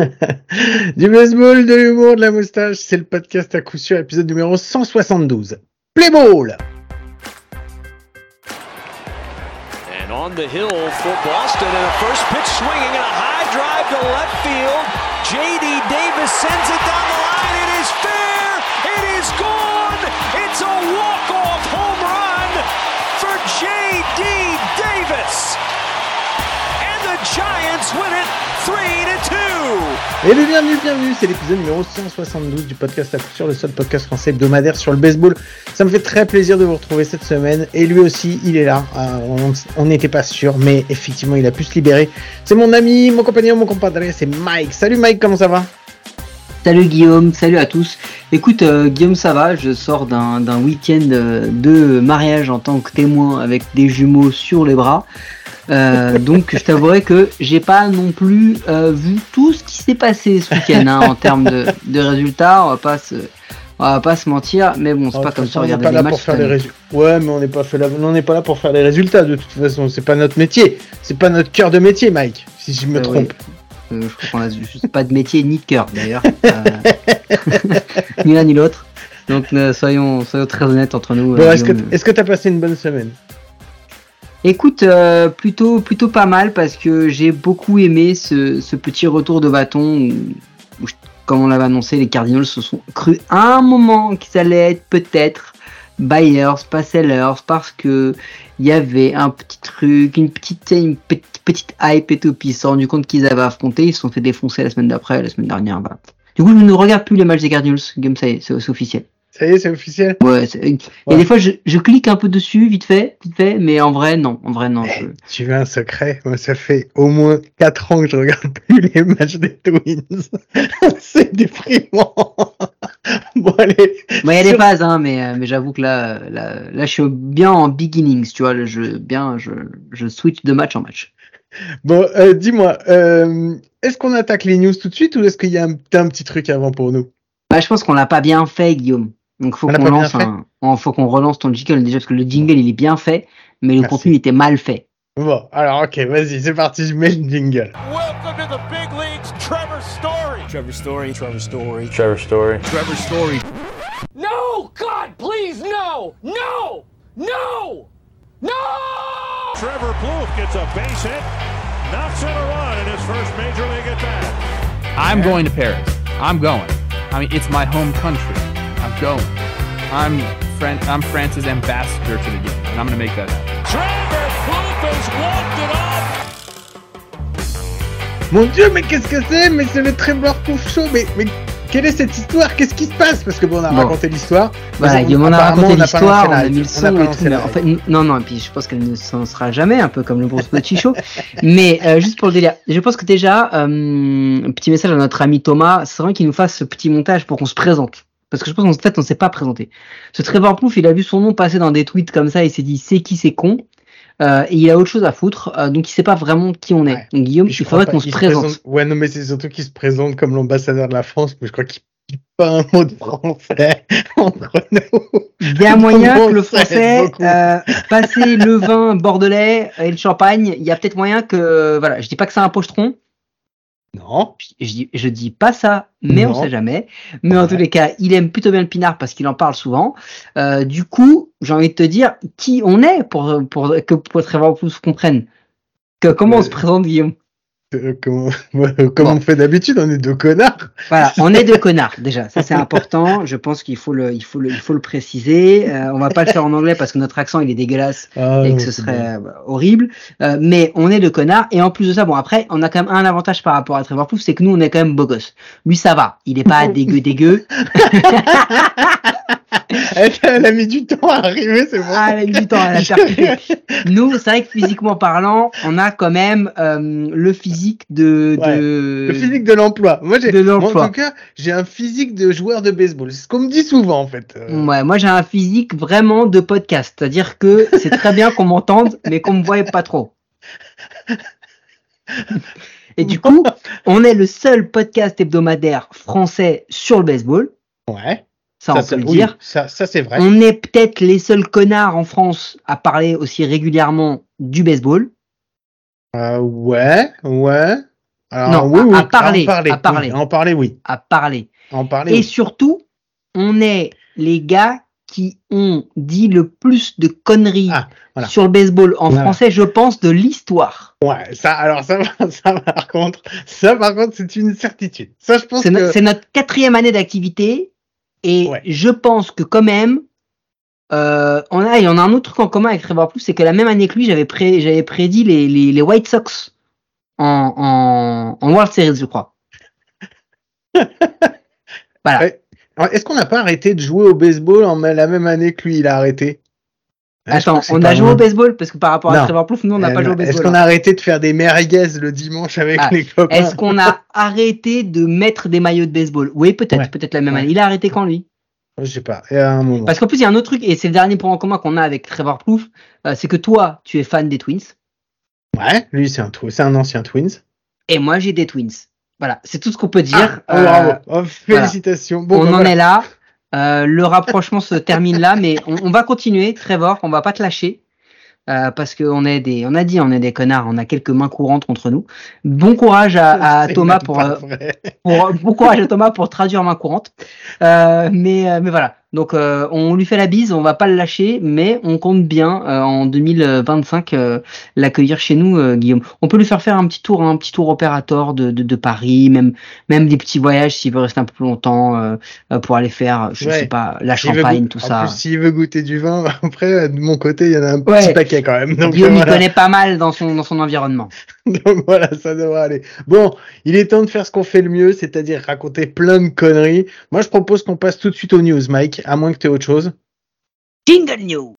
du baseball, de l'humour, de la moustache, c'est le podcast à coup sûr, épisode numéro 172. Play ball! And on the hill for Boston, and a first pitch swinging and a high drive to left field. J.D. Davis sends it down the line. It is fair. It is gone. It's a walk-off home run for J.D. Davis. Et bien, bienvenue, bienvenue, c'est l'épisode numéro 172 du podcast à coup sûr, le seul podcast français hebdomadaire sur le baseball. Ça me fait très plaisir de vous retrouver cette semaine, et lui aussi, il est là. Euh, on- n'était pas sûr, mais effectivement, il a pu se libérer. C'est mon ami, mon compagnon, mon compadre, c'est Mike. Salut Mike, comment ça va? Salut Guillaume, salut à tous. Écoute euh, Guillaume, ça va, je sors d'un d'un week-end euh, de mariage en tant que témoin avec des jumeaux sur les bras. Euh, donc je t'avouerai que j'ai pas non plus euh, vu tout ce qui s'est passé ce week-end hein, en termes de, de résultats. On va pas se, on va pas se mentir, mais bon, c'est Oh, pas comme ça on n'est pas là matchs. pour faire les résultats. Ouais, mais on n'est pas, fait la- on n'est pas là pour faire les résultats de toute façon. C'est pas notre métier. C'est pas notre cœur de métier, Mike. Si je me Euh, trompe. oui. Euh, je crois qu'on pas de métier ni de cœur d'ailleurs. Euh, ni l'un ni l'autre. Donc soyons, soyons très honnêtes entre nous. Bon, euh, est-ce que que t'as passé une bonne semaine? Écoute, euh, plutôt, plutôt pas mal parce que j'ai beaucoup aimé ce, petit retour de bâton où, comme on l'avait annoncé, les Cardinals se sont cru à un moment qu'ils allaient être peut-être buyers, pas sellers, parce que il y avait un petit truc, une petite, une petite, petite hype et tout, puis ils se sont compte qu'ils avaient affronté, ils se sont fait défoncer la semaine d'après, la semaine dernière. Bah. Du coup, je ne regarde plus les matchs des Cardinals, comme ça, c'est officiel. Ça y est, c'est officiel Ouais, c'est- et Ouais. des fois, je, je clique un peu dessus, vite fait, vite fait, mais en vrai, non, en vrai, non. Eh, je- Tu veux un secret? Moi, ça fait au moins 4 ans que je regarde plus les matchs des Twins. c'est déprimant. bon, allez. Bon, il y a des phases, hein, mais, euh, mais j'avoue que là, là, là, je suis bien en beginnings, tu vois, le jeu, bien, je, je switch de match en match. Bon, euh, dis-moi, euh, est-ce qu'on attaque les news tout de suite ou est-ce qu'il y a un, un petit truc avant pour nous? Bah, je pense qu'on l'a pas bien fait, Guillaume. Donc, faut qu'on lance un, oh, faut qu'on relance ton jingle déjà, parce que le jingle, il est bien fait, mais le Merci. contenu, il était mal fait. Bon, alors ok, vas-y, c'est parti, je mets le jingle. Welcome to the big leagues, Trevor Story. Trevor Story. Trevor Story. Trevor Story. Trevor Story. No! God, please, no! No! No! No! Trevor Plouffe gets a base hit, knocks in a run in his first major league at bat. I'm going to Paris. I'm going. I mean, it's my home country. I'm going. I'm Fran- I'm France's ambassador to the game, and I'm going to make that happen. Trevor Plouffe has walked it off. Mon dieu, mais qu'est-ce que c'est? Mais c'est le Trevor Pouf Show, mais, mais quelle est cette histoire? Qu'est-ce qui se passe? Parce que bon, on a Bon. raconté l'histoire. Voilà, mais Guillaume, on a apparemment, raconté on n'a pas l'histoire, lancé on la a mis le hype. Son n'a pas et lancé tout, mais la en hype. fait, non, non, et puis je pense qu'elle ne s'en sera jamais, un peu comme le Bruce Petit Show. Mais euh, juste pour le délire, je pense que déjà, euh, un petit message à notre ami Thomas, c'est vrai qu'il nous fasse ce petit montage pour qu'on se présente. Parce que je pense qu'en fait, on ne s'est pas présenté. Ce Trevor Plouffe, il a vu son nom passer dans des tweets comme ça, il s'est dit, c'est qui, c'est con. Euh, et il a autre chose à foutre, euh, donc il sait pas vraiment qui on est. Ouais. Donc Guillaume, je il faudrait qu'on se présente. Ouais, non, mais c'est surtout qu'il se présente comme l'ambassadeur de la France, mais je crois qu'il dit pas un mot de français entre nous. Il y a moyen que le français, euh, passer le vin bordelais et le champagne, il y a peut-être moyen que, voilà, je dis pas que c'est un pochetron, Non. je, je dis, je dis pas ça, mais on Non. sait jamais. Mais en tous les cas, il aime plutôt bien le pinard parce qu'il en parle souvent. Euh, du coup, j'ai envie de te dire qui on est pour, pour que pour Trevor Plouffe comprenne. Que, comment on Euh, se présente, Guillaume? Euh, comment comme Bon. on fait d'habitude, on est deux connards. Voilà, on est deux connards déjà. Ça c'est important. Je pense qu'il faut le, il faut le, il faut le préciser. Euh, on va pas le faire en anglais parce que notre accent il est dégueulasse. Ah, et que ce serait euh, horrible. Euh, mais on est de connards. Et en plus de ça, bon après, on a quand même un avantage par rapport à Trevor Plouffe, c'est que nous on est quand même beau gosse. Lui ça va, il est pas dégueu dégueu. Elle, elle a mis du temps à arriver, c'est bon. Ah, elle a mis du temps à la percuter. Nous, c'est vrai que physiquement parlant, on a quand même euh, le physique de, Ouais, de... Le physique de l'emploi. Moi, j'ai, De en tout cas, j'ai un physique de joueur de baseball. C'est ce qu'on me dit souvent, en fait. Euh, Ouais, moi j'ai un physique vraiment de podcast, c'est-à-dire que c'est très bien qu'on m'entende, mais qu'on me voie pas trop. Et du coup, on est le seul podcast hebdomadaire français sur le baseball. Ouais. Ça, on peut le oui, dire. Ça, ça c'est vrai. On est peut-être les seuls connards en France à parler aussi régulièrement du baseball. Euh, ouais, ouais. Alors, Non, oui, à- oui, à parler, en parler, à parler. oui, en parler, oui. à parler. En parler. Et oui. surtout, on est les gars qui ont dit le plus de conneries Ah, voilà. sur le baseball en Voilà. français, je pense, de l'histoire. Ouais, ça, alors ça, ça par contre, ça par contre, c'est une certitude. Ça, je pense C'est no- que. c'est notre quatrième année d'activité et Ouais. je pense que quand même, euh, on a, et on a un autre truc en commun avec Trevor Plus, c'est que la même année que lui, j'avais pré- j'avais prédit les, les, les White Sox en, en, en World Series, je crois. voilà. Est-ce qu'on n'a pas arrêté de jouer au baseball en la même année que lui, il a arrêté? Attends, on a joué loin. au baseball parce que par rapport Non. à Trevor Plouffe, nous on n'a Euh, pas joué au Est-ce baseball. qu'on a arrêté de faire des merguez le dimanche avec Ah, les copains? Est-ce qu'on a arrêté de mettre des maillots de baseball? Oui, peut-être, Ouais. peut-être la même Ouais. année. Il a arrêté quand lui? Je sais pas. Et à un moment. Parce qu'en plus, il y a un autre truc, et c'est le dernier point en commun qu'on a avec Trevor Plouffe, euh, c'est que toi, tu es fan des Twins, Ouais, lui, c'est un, c'est un ancien Twins. et moi, j'ai des Twins. Voilà, c'est tout ce qu'on peut dire. Ah, oh, Euh, bravo. Oh, félicitations. Bon, on bah, en voilà. est là. Euh, le rapprochement se termine là, mais on, on va continuer, Trevor. On va pas te lâcher. Euh, parce qu'on est des, on a dit, on est des connards, on a quelques mains courantes entre nous. Bon courage à, à Thomas pour, euh, pour bon courage à Thomas pour traduire main courante. Euh, mais, euh, mais voilà. Donc euh, on lui fait la bise, on va pas le lâcher, mais on compte bien euh, en 2025 euh, l'accueillir chez nous, euh, Guillaume. On peut lui faire faire un petit tour, un petit tour opérateur de, de, de Paris, même même des petits voyages s'il veut rester un peu plus longtemps euh, pour aller faire, je Ouais. sais pas, la Champagne, tout en ça. s'il veut goûter du vin, après, de mon côté, il y en a un Ouais. petit paquet quand même. Donc, Guillaume, il connaît pas mal dans son dans son environnement. Donc voilà, ça devrait aller. Bon, il est temps de faire ce qu'on fait le mieux, c'est-à-dire raconter plein de conneries. Moi, je propose qu'on passe tout de suite aux news, Mike, à moins que tu aies autre chose. Jingle News.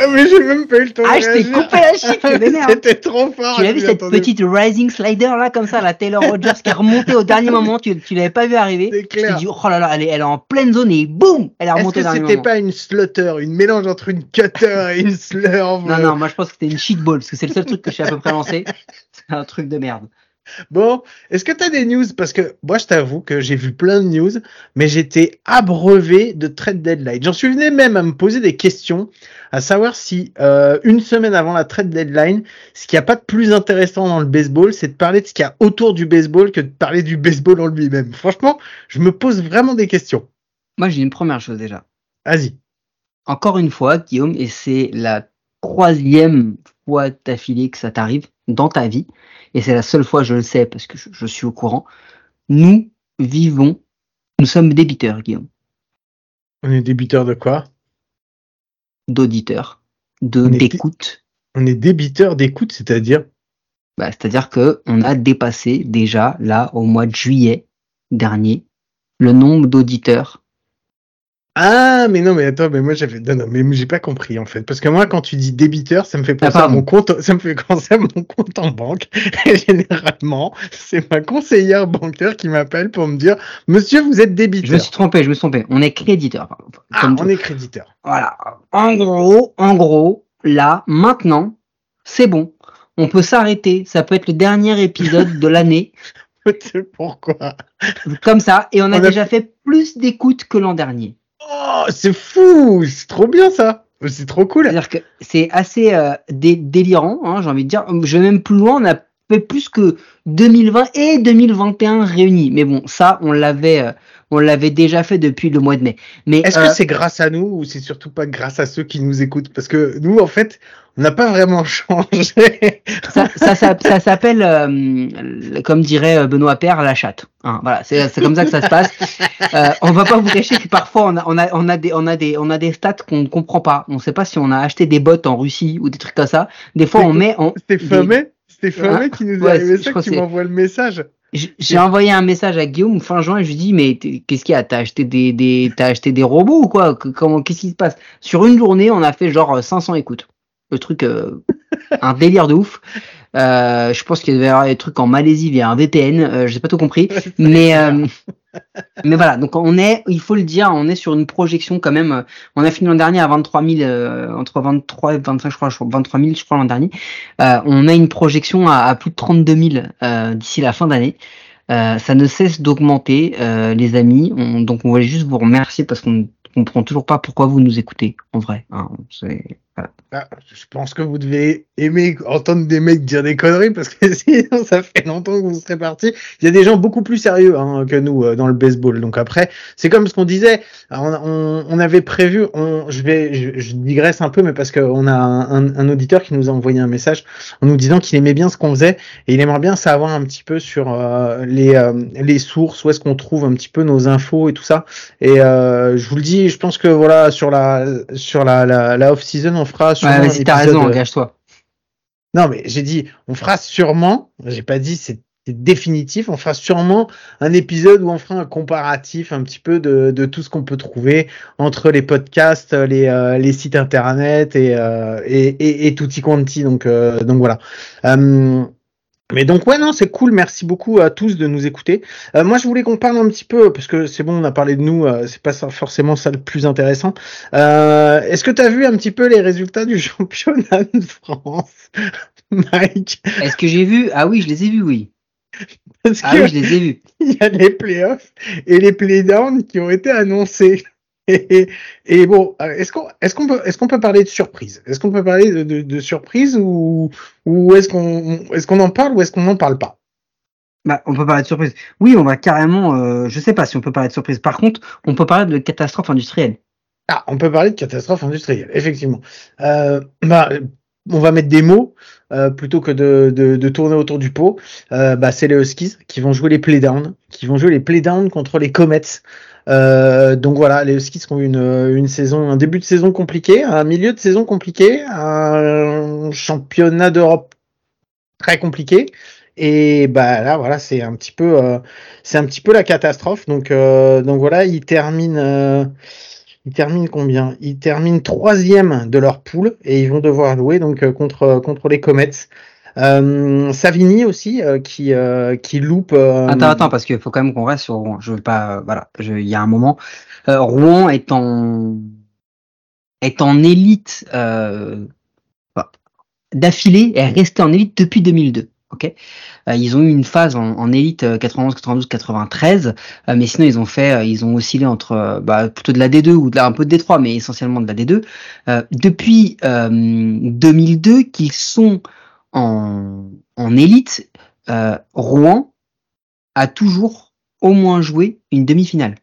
Ah, mais j'ai même pas eu le temps Ah, de je t'ai coupé la chic. C'était trop fort. Tu as je vu cette petite rising slider là comme ça, la Taylor Rogers qui est remontée au dernier moment, tu, tu l'avais pas vu arriver. C'est Tu clair. dit oh là là, elle est, elle est en pleine zone et boum, elle est Est-ce remontée que au dernier c'était pas une slutter, une mélange entre une cutter et une slurve? Non non, moi je pense que c'était une shit ball parce que c'est le seul truc que je sais à peu près lancé. C'est un truc de merde. Bon, est-ce que tu as des news? Parce que moi, je t'avoue que j'ai vu plein de news, mais j'étais abreuvé de trade deadline. J'en suis venu même à me poser des questions, à savoir si euh, une semaine avant la trade deadline, ce qu'il n'y a pas de plus intéressant dans le baseball, c'est de parler de ce qu'il y a autour du baseball que de parler du baseball en lui-même. Franchement, je me pose vraiment des questions. Moi j'ai une première chose déjà. Vas-y. Encore une fois, Guillaume, et c'est la troisième fois d'affilée que ça t'arrive dans ta vie, et c'est la seule fois je le sais parce que je, je suis au courant. Nous vivons, nous sommes débiteurs, Guillaume, On est débiteur de quoi? D'auditeurs, de d'écoute. On est débiteur d'écoute, c'est-à-dire? Bah, C'est-à-dire que on a dépassé déjà, là, au mois de juillet dernier, le nombre d'auditeurs. Ah, mais non, mais attends, mais moi j'avais, non, non, mais j'ai pas compris en fait, parce que moi quand tu dis débiteur, ça me fait penser à pardon. mon compte, ça me fait penser à mon compte en banque. Et généralement, c'est ma conseillère bancaire qui m'appelle pour me dire, Monsieur, vous êtes Je me débiteur. suis trompé, je me suis trompé. On est créditeur. Ah, on est créditeur. Voilà. En gros, en gros, là, maintenant, c'est bon. On peut s'arrêter. Ça peut être le dernier épisode de l'année, pourquoi comme ça, et on a, On a déjà fait plus d'écoutes que l'an dernier. Oh, c'est fou, c'est trop bien ça. C'est trop cool. Que c'est assez euh, dé- délirant, hein, j'ai envie de dire. Je vais même plus loin, on a fait plus que 2020 et 2021 réunis. Mais bon, ça, on l'avait, euh, on l'avait déjà fait depuis le mois de mai. Mais Est-ce euh, que c'est grâce à nous ou c'est surtout pas grâce à ceux qui nous écoutent? Parce que nous, en fait, on n'a pas vraiment changé. ça, ça, ça, ça s'appelle, euh, comme dirait euh, Benoît Père, la chatte. Hein, voilà, c'est c'est comme ça que ça se passe. Euh, on va pas vous cacher que parfois on a, on a, on a des, on a des, on a des stats qu'on comprend pas. On sait pas si on a acheté des bots en Russie ou des trucs comme ça. Des fois, on met, on, C'était des- C'était Famé Hein qui nous a arrivé ça, que tu m'envoies le message. J'ai envoyé un message à Guillaume fin juin et je lui dis mais qu'est-ce qu'il y a? T'as acheté des, des t'as acheté des robots ou quoi? Comment qu'est-ce qui se passe? Sur une journée, on a fait genre euh, 500 écoutes. Le truc, euh, un délire de ouf. Euh, je pense qu'il devait y avoir des trucs en Malaisie via un VPN. Euh, J'ai pas tout compris, mais euh, mais voilà. Donc on est, il faut le dire, on est sur une projection quand même. On a fini l'an dernier à 23 000, euh, entre 23 et 25, je crois, je crois 23 000, je crois l'an dernier. Euh, on a une projection à, à plus de 32 000 euh, d'ici la fin d'année. Euh, ça ne cesse d'augmenter, euh, les amis. On- donc on voulait juste vous remercier parce qu'on ne comprend toujours pas pourquoi vous nous écoutez, en vrai. hein. C'est-. Ah, je pense que vous devez aimer entendre des mecs dire des conneries parce que sinon ça fait longtemps que vous serez partis. Il y a des gens beaucoup plus sérieux hein, que nous euh, dans le baseball. Donc après, c'est comme ce qu'on disait. On, on- avait prévu. Je vais, digresse un peu, mais parce qu'on a un, auditeur qui nous a envoyé un message en nous disant qu'il aimait bien ce qu'on faisait et il aimerait bien savoir un petit peu sur euh, les euh, sources, où est-ce qu'on trouve un petit peu nos infos et tout ça. Et euh, je vous le dis, je pense que voilà sur la sur la la, off season, on fera sûrement Ouais, vas-y, t'as raison, euh, engage-toi. non, mais j'ai dit, on fera sûrement, j'ai pas dit c'est c'est définitif, on fera sûrement un épisode où on fera un comparatif un petit peu de, de tout ce qu'on peut trouver entre les podcasts, les, euh, les sites internet et, euh, et, et, et tutti quanti. Donc, euh, donc voilà. Mais donc ouais non c'est cool. Merci beaucoup à tous de nous écouter. Euh, moi je voulais qu'on parle un petit peu parce que c'est bon on a parlé de nous euh, c'est pas ça- forcément ça le plus intéressant. Euh, est-ce que tu as vu un petit peu les résultats du championnat de France Mike? Est-ce que j'ai vu? Ah oui, je les ai vus, oui. parce Ah que oui, je les ai vus. il y a les playoffs et les playdowns qui ont été annoncés et, et bon euh, est-ce qu'on est-ce qu'on peut est-ce qu'on peut parler de surprise? Est-ce qu'on peut parler de, de, de surprise ou ou est-ce qu'on est-ce qu'on en parle ou est-ce qu'on n'en parle pas? Bah, on peut parler de surprise. Oui, on va carrément. Euh, je sais pas si on peut parler de surprise. Par contre, on peut parler de catastrophe industrielle. Ah, on peut parler de catastrophe industrielle, effectivement. Euh, bah, on va mettre des mots euh, plutôt que de, de, de tourner autour du pot. Euh, bah, c'est les Huskies qui vont jouer les playdowns, qui vont jouer les playdowns contre les Comets. Euh, donc voilà, les Huskies ont une, une saison, un début de saison compliqué, un milieu de saison compliqué, un championnat d'Europe très compliqué. Et bah là voilà c'est un petit peu euh, c'est un petit peu la catastrophe donc euh, donc voilà ils terminent euh, ils terminent combien? Ils terminent troisième de leur poule et ils vont devoir jouer donc contre contre les Comets. Euh, Savini aussi euh, qui euh, qui loupe. euh, Attends, attends, parce qu'il faut quand même qu'on reste sur Rouen. Je veux pas. euh, voilà, il y a un moment. Euh, Rouen est en est en élite enfin, d'affilée est resté en élite depuis 2002. Ok, ils ont eu une phase en, en élite euh, 91, 92, 93, euh, mais sinon ils ont fait, ils ont oscillé entre bah, plutôt de la D2 ou de la, un peu de D3, mais essentiellement de la D2 Euh, depuis euh, 2002 qu'ils sont en, en élite. euh, Rouen a toujours au moins joué une demi-finale.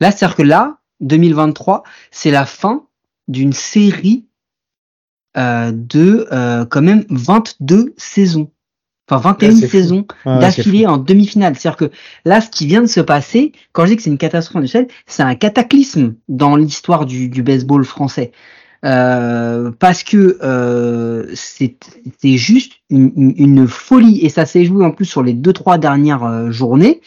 Là, c'est-à-dire que là, 2023, c'est la fin d'une série euh, de euh, quand même 22 saisons. Enfin, 21 Ouais, c'est fou. saisons c'est d'affilée en demi-finale. C'est-à-dire que là, ce qui vient de se passer, quand je dis que c'est une catastrophe industrielle, c'est un cataclysme dans l'histoire du, du baseball français. Euh, parce que euh, c'est juste une, une- folie et ça s'est joué en plus sur les deux trois dernières euh, journées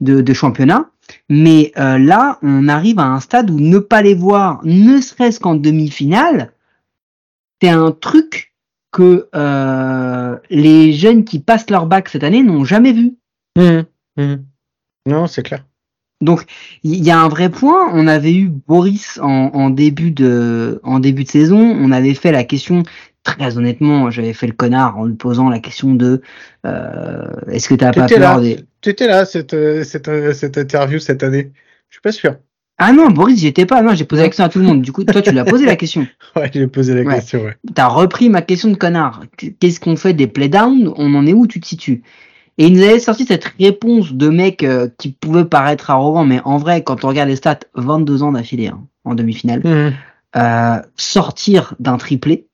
de, de championnat. Mais euh, là, on arrive à un stade où ne pas les voir, ne serait-ce qu'en demi-finale, c'est un truc que euh, les jeunes qui passent leur bac cette année n'ont jamais vu. Mhm. Mhm. Non, c'est clair. Donc il y a un vrai point. On avait eu Boris en, en début de en début de saison. On avait fait la question très honnêtement. J'avais fait le connard en lui posant la question de euh, est-ce que t'as pas peur là, des t'étais là cette, cette, cette interview cette année. Je suis pas sûr. ah non Boris j'y étais pas. Non j'ai posé la question à tout le monde. Du coup toi tu l'as posé la question. Ouais, j'ai posé la Ouais. question. Ouais. T'as repris ma question de connard. Qu'est-ce qu'on fait des playdowns On en est où? Tu te situes? Et il nous avait sorti cette réponse de mec euh, qui pouvait paraître arrogant, mais en vrai, quand on regarde les stats, 22 ans d'affilée hein, en demi-finale, Mhm. euh, sortir d'un triplé,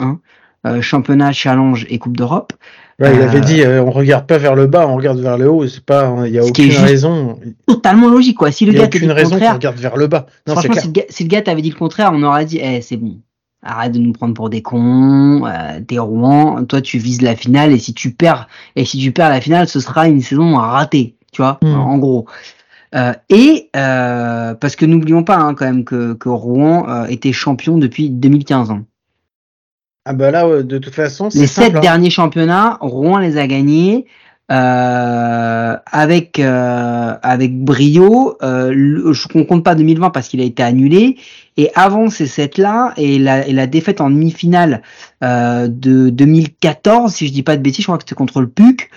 hein, euh, championnat, challenge et Coupe d'Europe. Ouais, il Euh, avait dit, euh, on regarde pas vers le bas, on regarde vers le haut. C'est pas, il y a aucune raison. Totalement logique, quoi. Si le y gars t'avait dit le contraire, regarde vers le bas. Non, franchement, si le, gars, si le gars t'avait dit le contraire, on aurait dit, eh, c'est bon. Arrête de nous prendre pour des cons, euh, t'es Rouen, toi tu vises la finale et si tu perds et si tu perds la finale, ce sera une saison ratée, tu vois, Mm. en gros. Euh, et euh, parce que n'oublions pas hein, quand même que, que Rouen euh, était champion depuis 2015. hein. Ah bah là, de toute façon, c'est Les sept hein. derniers championnats, Rouen les a gagnés. euh, avec euh, avec brio. Euh, le- je ne compte pas 2020 parce qu'il a été annulé. Et avant ces sept là et la, et la défaite en demi-finale euh, de 2014, si je dis pas de bêtises, je crois que c'était contre le PUC.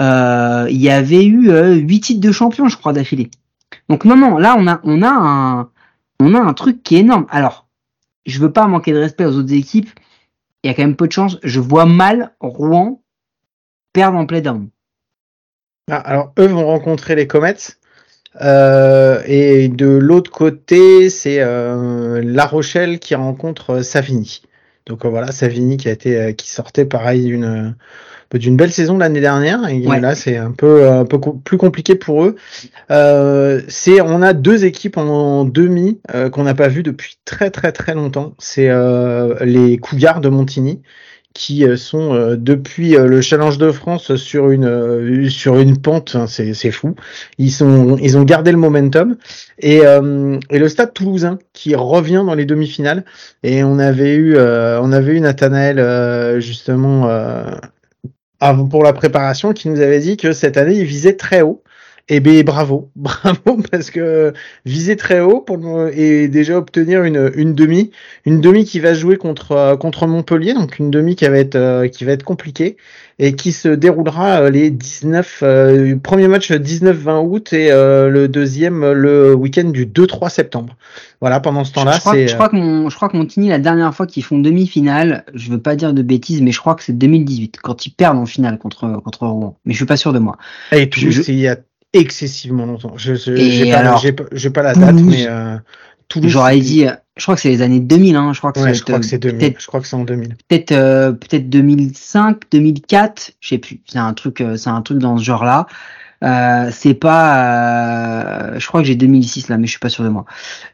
euh, il y avait eu euh, huit titres de champion, je crois, d'affilée. Donc non, non, là on a on a un on a un truc qui est énorme. Alors, je veux pas manquer de respect aux autres équipes. Il y a quand même peu de chance. Je vois mal Rouen perdre en play-down. Ah, alors, eux vont rencontrer les Comets. Euh, et de l'autre côté, c'est euh, La Rochelle qui rencontre euh, Savigny. Donc euh, voilà, Savigny qui a été, qui sortait pareil d'une d'une belle saison l'année dernière. Et Ouais. là, c'est un peu un peu plus compliqué pour eux. Euh, c'est, on a deux équipes en demi euh, qu'on n'a pas vu depuis très très très longtemps. C'est euh, les Cougars de Montigny qui euh, sont euh, depuis euh, le Challenge de France sur une sur une pente, hein, c'est fou. Ils sont ils ont gardé le momentum et et le Stade Toulousain qui revient dans les demi-finales et on avait eu on avait eu Nathanaël justement avant pour la préparation qui nous avait dit que cette année il visait très haut. Et ben bravo, bravo parce que viser très haut pour et déjà obtenir une, une demi, une demi qui va jouer contre euh, contre Montpellier, donc une demi qui va être euh, qui va être compliquée et qui se déroulera euh, les 19 euh, premier match 19-20 août et euh, le deuxième le week-end du 2-3 septembre. Voilà, pendant ce temps-là, je, crois, je crois que mon, je crois que Montigny, la dernière fois qu'ils font demi-finale, je veux pas dire de bêtises, mais je crois que c'est 2018, quand ils perdent en finale contre, contre Rouen. Mais je suis pas sûr de moi. et il y a excessivement longtemps. Je j'ai pas, la date, Toulouse, mais euh, Toulouse. J'aurais dit, je crois que c'est les années 2000, hein, je crois que Ouais, c'est je crois que c'est 2000. peut-être Je crois que c'est en 2000. peut-être euh, peut-être 2005, 2004, je sais plus. C'est un truc, euh, c'est un truc dans ce genre-là. Euh, c'est pas, euh, je crois que j'ai 2006 là, mais je suis pas sûr de moi.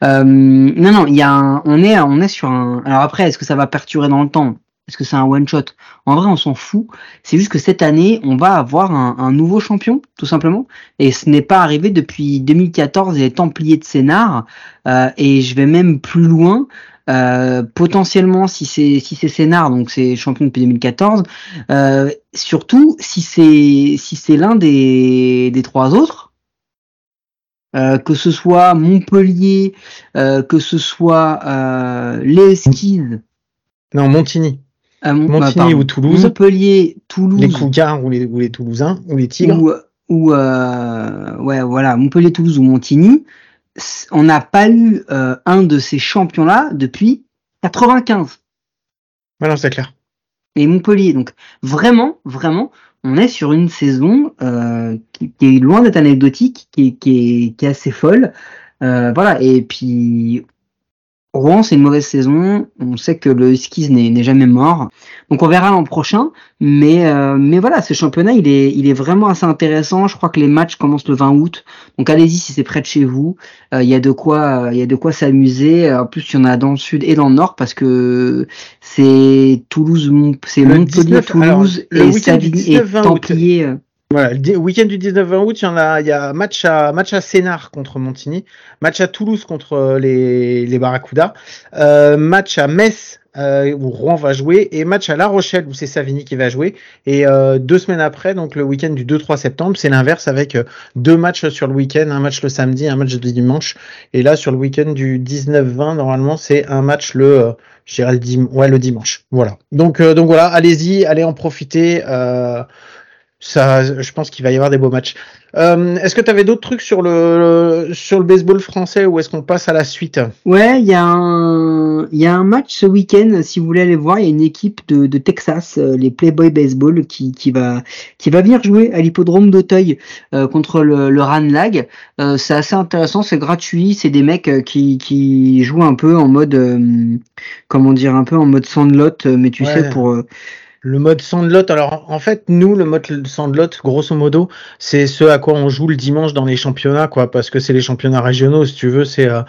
Euh, non, non, il y a un, on est, on est sur un. Alors après, est-ce que ça va perdurer dans le temps? Est-ce que c'est un one shot En vrai, on s'en fout. C'est juste que cette année, on va avoir un, nouveau champion, tout simplement. Et ce n'est pas arrivé depuis 2014 et les Templiers de Sénart. Euh, et je vais même plus loin. Euh, potentiellement, si c'est si c'est Sénart, donc c'est champion depuis 2014. Euh, surtout, si c'est si c'est l'un des des trois autres, euh, que ce soit Montpellier, euh, que ce soit euh, les Non, Montigny. Mon- Montigny pardon, ou Toulouse. Montpellier, Toulouse, Les Cougars ou les, ou les Toulousains ou les Tigres. ou, ou euh, ouais voilà Montpellier, Toulouse ou Montigny, on n'a pas eu euh, un de ces champions-là depuis 95. Ouais, non, c'est clair. et Montpellier. Donc vraiment, vraiment, on est sur une saison euh, qui, qui est loin d'être anecdotique, qui, est- qui, est, qui est assez folle. Euh, voilà, et puis Rouen, c'est une mauvaise saison. On sait que le Huskies n'est jamais mort. Donc on verra l'an prochain. Mais, euh, mais voilà, ce championnat, il est, il est vraiment assez intéressant. Je crois que les matchs commencent le 20 août. Donc allez-y si c'est près de chez vous. Euh, Il y a de quoi, euh, il y a de quoi s'amuser. En plus, il y en a dans le sud et dans le nord parce que c'est Toulouse, c'est Montpellier, 19 alors, Toulouse et Savigny et 19-20 août. Voilà, le week-end du 19-20 août, il y a, match à match à Sénart contre Montigny, match à Toulouse contre euh, les les euh, match à Metz euh, où Rouen va jouer et match à La Rochelle où c'est Savigny qui va jouer et deux semaines après, donc le week-end du 2-3 septembre, c'est l'inverse avec deux matchs sur le week-end, un match le samedi, un match le dimanche et là sur le week-end du 19-20 normalement c'est un match le ouais le dimanche. Voilà. Donc donc voilà, allez-y, allez en profiter. Ça, je pense qu'il va y avoir des beaux matchs. Euh, est-ce que tu avais d'autres trucs sur le, sur le baseball français ou est-ce qu'on passe à la suite? Ouais, il y a un, y a un match ce week-end. Si vous voulez aller voir, il y a une équipe de, de Texas, euh, les Playboy Baseball, qui, qui va, qui va venir jouer à l'hippodrome d'Auteuil euh, contre le, le Ranlag. Euh, c'est assez intéressant, c'est gratuit. C'est des mecs qui, qui jouent un peu en mode, comment dire, un peu en mode sandlot, mais tu Ouais. sais pour. Le mode Sandlot, alors en fait, nous, le mode Sandlot, grosso modo, c'est ce à quoi on joue le dimanche dans les championnats, quoi, parce que c'est les championnats régionaux, si tu veux, c'est euh,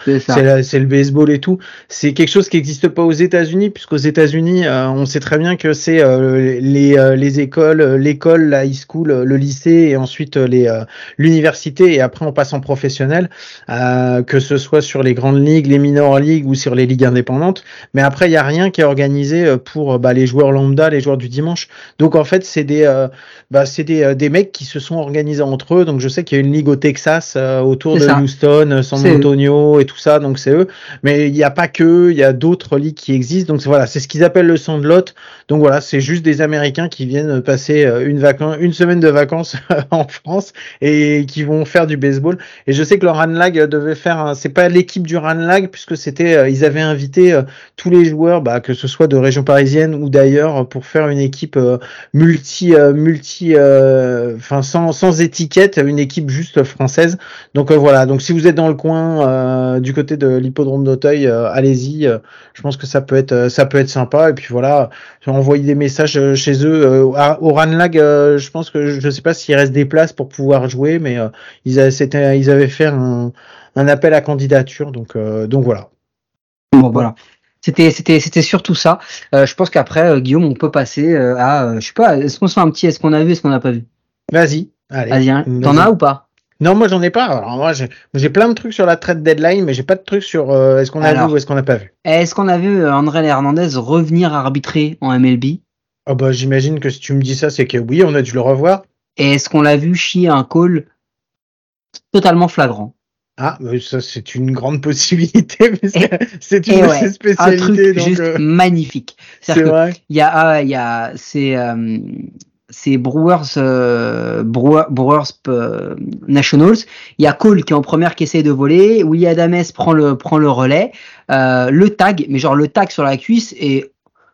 c'est le baseball et tout. C'est quelque chose qui n'existe pas aux États-Unis, puisqu'aux États-Unis, euh, on sait très bien que c'est euh, les, euh, les écoles, euh, l'école, la high school, euh, le lycée et ensuite les euh, l'université et après on passe en professionnel, euh, que ce soit sur les grandes ligues, les minor ligues ou sur les ligues indépendantes. Mais après, il y a rien qui est organisé pour bah, les joueurs lambda, les joueurs du du dimanche. Donc en fait, c'est des, euh, bah, c'est des, euh, des mecs qui se sont organisés entre eux. Donc je sais qu'il y a une ligue au Texas euh, autour de ça. Houston, San. Antonio et tout ça. Donc c'est eux. Mais il n'y a pas que, il y a d'autres ligues qui existent. Donc voilà, c'est ce qu'ils appellent le Sandlot. Donc voilà, c'est juste des Américains qui viennent passer une vacan- une semaine de vacances en France et qui vont faire du baseball. Et je sais que le Ranlag devait faire, un- c'est pas l'équipe du Ranlag puisque c'était, ils avaient invité tous les joueurs, bah, que ce soit de région parisienne ou d'ailleurs, pour faire une équipe euh, multi, euh, multi, euh, enfin sans, sans étiquette, une équipe juste française. Donc voilà. Donc si vous êtes dans le coin du côté de l'hippodrome d'Auteuil, allez-y. je pense que ça peut être, ça peut être sympa. Et puis voilà, envoyer des messages chez eux. Au Ranlag, je pense que je sais pas s'il reste des places pour pouvoir jouer, mais ils, a- c'était- ils avaient fait un, appel à candidature. Donc, donc voilà. Bon, voilà. C'était, c'était, c'était surtout ça. Euh, je pense qu'après, euh, Guillaume, on peut passer euh, à, je sais pas, est-ce qu'on se fait un petit, est-ce qu'on a vu, est-ce qu'on n'a pas vu? Vas-y. Allez. Vas-y, hein. t'en Vas-y. as ou pas? Non, moi j'en ai pas. Alors moi j'ai j'ai plein de trucs sur la trade deadline, mais j'ai pas de trucs sur euh, est-ce qu'on a Alors. vu ou est-ce qu'on n'a pas vu. Est-ce qu'on a vu André Hernandez revenir arbitrer en MLB Ah bah j'imagine que si tu me dis ça, c'est que oui, on a dû le revoir. Et est-ce qu'on l'a vu chier un call totalement flagrant? Ah, ça c'est une grande possibilité, parce que c'est et une de ouais, ses Un truc Donc, juste euh, magnifique. c'est vrai. il y a, ah, il y a, c'est, euh, c'est Brewers, euh, Brewers euh, Nationals. Il y a Cole qui est en première qui essaie de voler. Willie Adames prend le, prend le relais. Euh, le tag, mais genre le tag sur la cuisse et,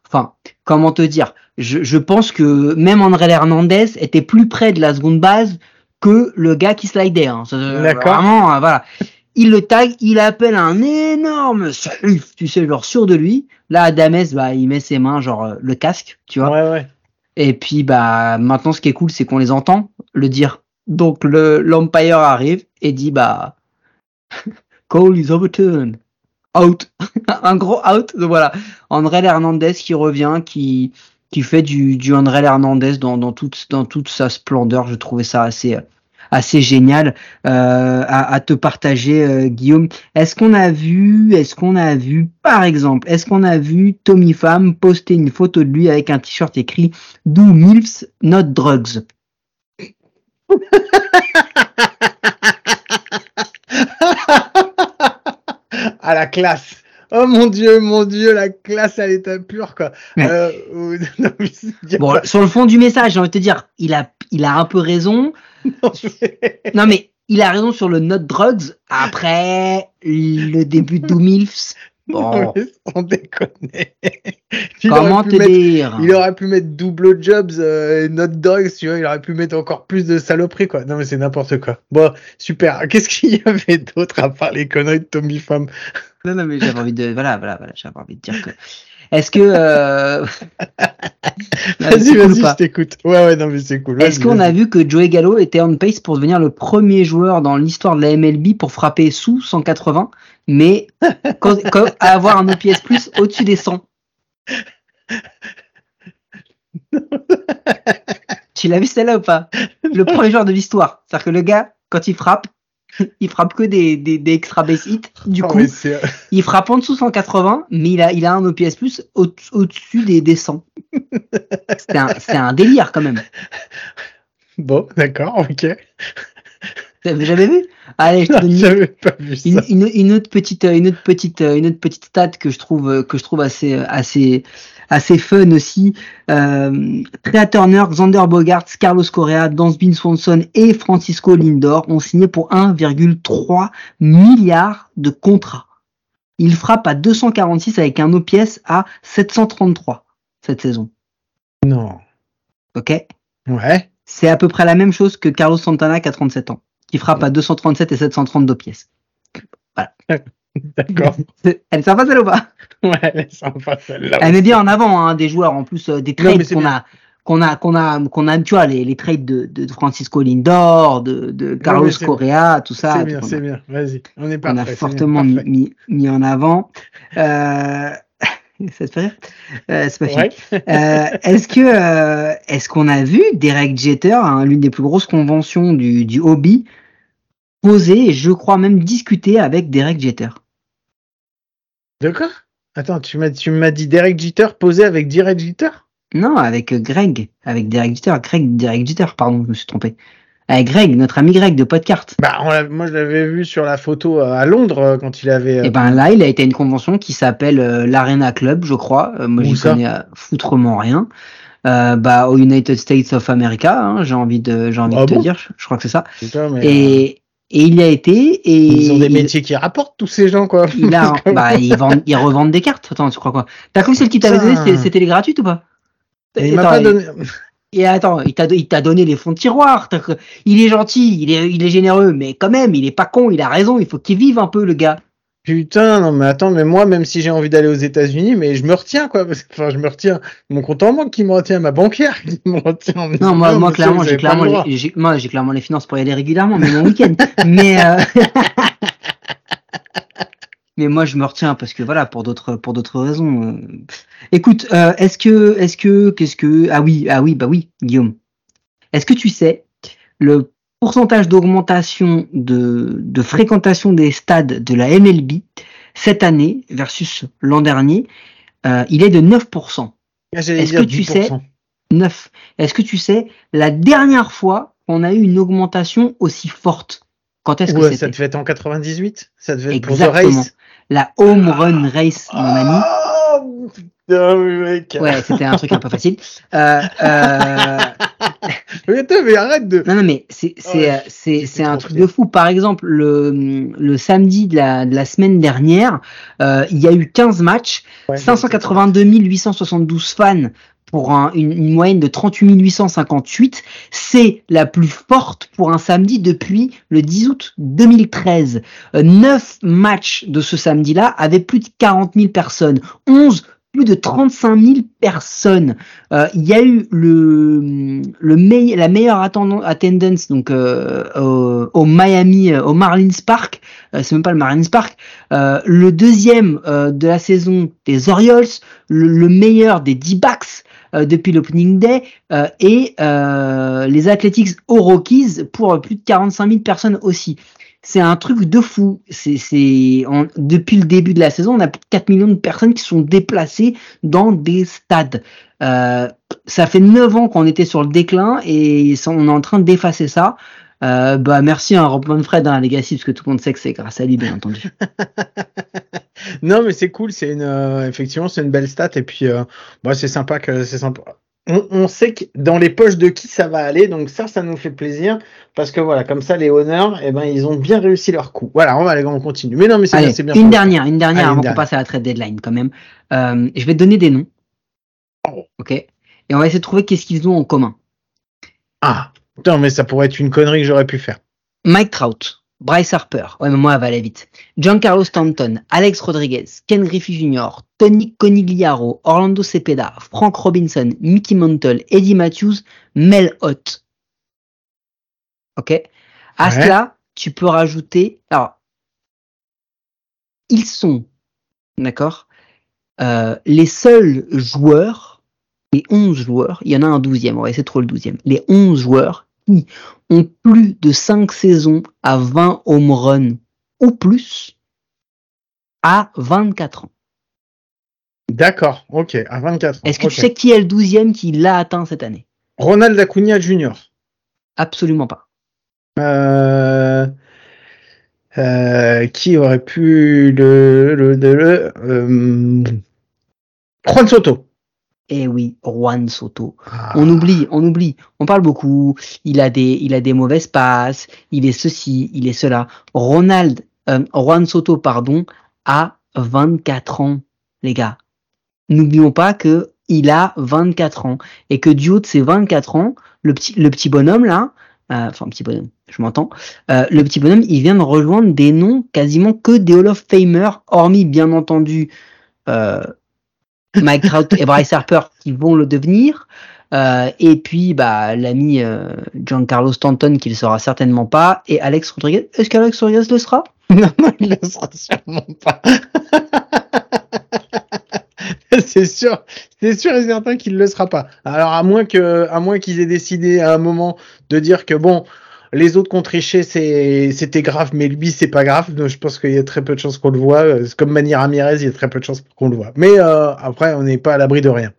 enfin, comment te dire? Je, je pense que même André Hernandez était plus près de la seconde base que le gars qui slidait. Hein. Euh, D'accord. Vraiment, euh, voilà. Il le tag, il appelle un énorme tu sais, genre sûr de lui. Là, Adames, bah, il met ses mains, genre euh, le casque, tu vois. Ouais, ouais. Et puis, bah, maintenant, ce qui est cool, c'est qu'on les entend le dire. Donc, le l'umpire arrive et dit, bah, call is overturned. Out. un gros out. Donc, voilà. André Hernandez qui revient, qui, qui fait du, du André Hernandez dans, dans toute, dans toute sa splendeur. Je trouvais ça assez, assez génial euh, à, à te partager, euh, Guillaume. Est-ce qu'on a vu, est-ce qu'on a vu, par exemple, est-ce qu'on a vu Tommy Pham poster une photo de lui avec un t-shirt écrit Do MILFs, not drugs ah la classe. Oh mon dieu, mon dieu, la classe à l'état pur quoi. Euh, non, Bon, sur le fond du message, j'ai envie de te dire, il a, il a un peu raison. Non, mais il a raison sur le not drugs. Après, le début de Do MILFs, Non, bon, mais sans déconner. Il comment aurait pu te mettre- dire? Il aurait pu mettre double jobs euh, et not dogs, tu vois, il aurait pu mettre encore plus de saloperies, quoi. Non, mais c'est n'importe quoi. Bon, super. Qu'est-ce qu'il y avait d'autre à part les conneries de Tommy Pham? Non, non, mais j'avais envie de, voilà, voilà, voilà, j'avais envie de dire que. Est-ce que, euh... Vas-y, cool vas-y, je t'écoute. Ouais, ouais, non, mais c'est cool. Est-ce qu'on a vu que Joey Gallo était on pace pour devenir le premier joueur dans l'histoire de la MLB pour frapper sous 180, mais quand, avoir un OPS plus au-dessus des 100 Tu l'as vu celle-là ou pas? Le premier joueur de l'histoire. C'est-à-dire que le gars, quand il frappe, il frappe que des, des, des extra base hits. Du coup, c'est- il frappe en dessous 180, mais il a, il a un OPS plus au- au-dessus des, des 100. C'était un, un délire quand même. Bon, d'accord, ok. T'avais jamais vu Allez, je te donne une, J'avais pas vu ça. une, une- une autre petite, euh, une autre petite, euh, une autre petite stat que je trouve, euh, que je trouve assez, assez, assez fun aussi. Euh, Trea Turner, Xander Bogarts, Carlos Correa, Dansby Swanson et Francisco Lindor ont signé pour 1,3 milliard de contrats. Il frappe à 246 avec un OPS à 733 cette saison. Non. Ok Ouais. C'est à peu près la même chose que Carlos Santana qui a 37 ans, qui frappe à 237 et 732 pièces. D'accord. Elle est sympa celle ou pas? Ouais, elle est sympa celle-là. Elle met bien en avant hein, des joueurs en plus euh, des trades qu'on a qu'on a qu'on a qu'on a tu vois les, les trades de, de Francisco Lindor, de, de Carlos Correa, tout ça. C'est bien, a- c'est bien. Vas-y, on est parfait. a c'est fortement mis, mis, mis en avant. Euh... Ça te fait rire? Euh, C'est pas fini. Ouais. Euh, est-ce que euh, est-ce qu'on a vu Derek Jeter, hein, l'une des plus grosses conventions du, du hobby, poser et je crois même discuter avec Derek Jeter? De quoi? Attends, tu m'as tu m'as dit Derek Jeter posé avec Derek Jeter? Non, avec Greg, avec Derek Jeter, Greg, Derek Jeter, pardon, je me suis trompé. Avec Greg, notre ami Greg de Podcart. Bah, on moi, je l'avais vu sur la photo euh, à Londres euh, quand il avait. euh, Et ben là, il a été à une convention qui s'appelle euh, l'Arena Club, je crois. Euh, moi, j'y connais euh, foutrement rien. Euh, bah, au United States of America, hein, j'ai envie de, j'ai envie Ah de te bon? dire. Je, je crois que c'est ça. putain, mais, Et, et il y a été et ils ont des il- métiers qui rapportent tous ces gens, quoi. il a, bah, ils vendent, ils revendent des cartes. Attends, tu crois quoi? T'as cru que celle qui t'avait donné, c'était- les gratuites ou pas? Il m'a pas et- donné. Et attends, il t'a, il t'a donné les fonds de tiroir. Il est gentil, il est, il est généreux, mais quand même, il est pas con, il a raison. Il faut qu'il vive un peu, le gars. Putain, non, mais attends, mais moi, même si j'ai envie d'aller aux États-Unis, mais je me retiens, quoi. Enfin, je me retiens. Mon compte en banque qui me retient, ma banquière qui me retient. me Non, moi, moi clairement, j'ai clairement, les, j'ai, moi, j'ai clairement les finances pour y aller régulièrement, mais mon week-end. mais, euh, mais moi, je me retiens parce que voilà, pour d'autres, pour d'autres raisons. euh. Écoute, euh, est-ce que, est-ce que, qu'est-ce que, ah oui, ah oui, bah oui, Guillaume. Est-ce que tu sais le pourcentage d'augmentation de, de fréquentation des stades de la MLB cette année versus l'an dernier, euh, il est de 9%. Ah, est-ce que tu 10%. sais 9. Est-ce que tu sais la dernière fois qu'on a eu une augmentation aussi forte? Quand est-ce que Ouais, ça c'était devait être en 98 Ça devait être pour The. Race La home run race, mon ami. Oh, putain, mec. Ouais, c'était un truc un peu facile. Euh, euh, Mais attends, mais arrête de. non, non, mais c'est c'est Ouais, euh, c'est c'est un truc de fou. Par exemple, le le samedi de la de la semaine dernière, euh, il y a eu 15 matchs, Ouais, 582 872 fans pour un- une, une moyenne de 38 858. C'est la plus forte pour un samedi depuis le 10 août 2013. Euh, 9 matchs de ce samedi-là avaient plus de 40 000 personnes. 11 plus de 35 000 personnes. Euh, Il y a eu le, le la meilleure attendance, donc euh, au, Miami, euh, au Marlins Park. Euh, c'est même pas le Marlins Park. Le deuxième de la saison des Orioles, le, le meilleur des D-backs depuis l'opening day euh, et euh, les Athletics aux Rockies pour plus de 45 000 personnes aussi. C'est un truc de fou. C'est, depuis le début de la saison, on a plus de 4 millions de personnes qui sont déplacées dans des stades. Euh, ça fait 9 ans qu'on était sur le déclin et on est en train d'effacer ça. Euh, bah merci à Rob Manfred, hein, Legacy, parce que tout le monde sait que c'est grâce à lui, bien entendu. Non, mais c'est cool, c'est une euh, effectivement c'est une belle stat et puis euh, bah, c'est sympa que c'est sympa. On, on sait que dans les poches de qui ça va aller, donc ça, ça nous fait plaisir parce que voilà, comme ça les honneurs, eh ben ils ont bien réussi leur coup. Voilà, on va aller, on continue. Mais non, mais c'est bien, une dernière, une dernière Allez, avant qu'on passe à la trade deadline quand même. Euh, je vais te donner des noms. Oh. Ok. Et on va essayer de trouver qu'est-ce qu'ils ont en commun. Ah, putain, mais ça pourrait être une connerie que j'aurais pu faire. Mike Trout, Bryce Harper, ouais mais moi elle va aller vite. Giancarlo Stanton, Alex Rodriguez, Ken Griffey Jr., Tony Conigliaro, Orlando Cepeda, Frank Robinson, Mickey Mantle, Eddie Matthews, Mel Ott. Ok. À Ouais. cela, tu peux rajouter. Alors, ils sont, d'accord, euh, les seuls joueurs, les 11 joueurs, il y en a un douzième, on va essayer de trouver le douzième, les 11 joueurs qui ont plus de 5 saisons à 20 home runs ou plus à 24 ans. D'accord, ok, à 24 ans. Est-ce que ok. tu sais qui est le douzième qui l'a atteint cette année? Ronald Acuna Jr. Absolument pas. Euh, euh, qui aurait pu le le, le, le euh, Juan Soto. Eh oui, Juan Soto. Ah. On oublie, on oublie. On parle beaucoup. Il a des, il a des mauvaises passes. Il est ceci, il est cela. Ronald, euh, Juan Soto, pardon, a 24 ans, les gars. N'oublions pas que il a 24 ans et que du haut de ses 24 ans, le petit, le petit bonhomme là, euh, enfin petit bonhomme, je m'entends, euh, le petit bonhomme, il vient de rejoindre des noms quasiment que des Hall of Famer, hormis bien entendu euh, Mike Trout et Bryce Harper qui vont le devenir. Euh, et puis bah l'ami euh, Giancarlo Stanton qui le sera certainement pas et Alex Rodriguez. Est-ce qu'Alex Rodriguez le sera? Non, il le sera sûrement pas. c'est sûr, c'est sûr et certain qu'il le sera pas. Alors à moins que, à moins qu'ils aient décidé à un moment de dire que bon, les autres qu'on triché, c'est, c'était grave, mais lui c'est pas grave. Donc, je pense qu'il y a très peu de chances qu'on le voit. Euh, Comme Manny Ramirez, il y a très peu de chances qu'on le voit. Mais euh, après, on n'est pas à l'abri de rien.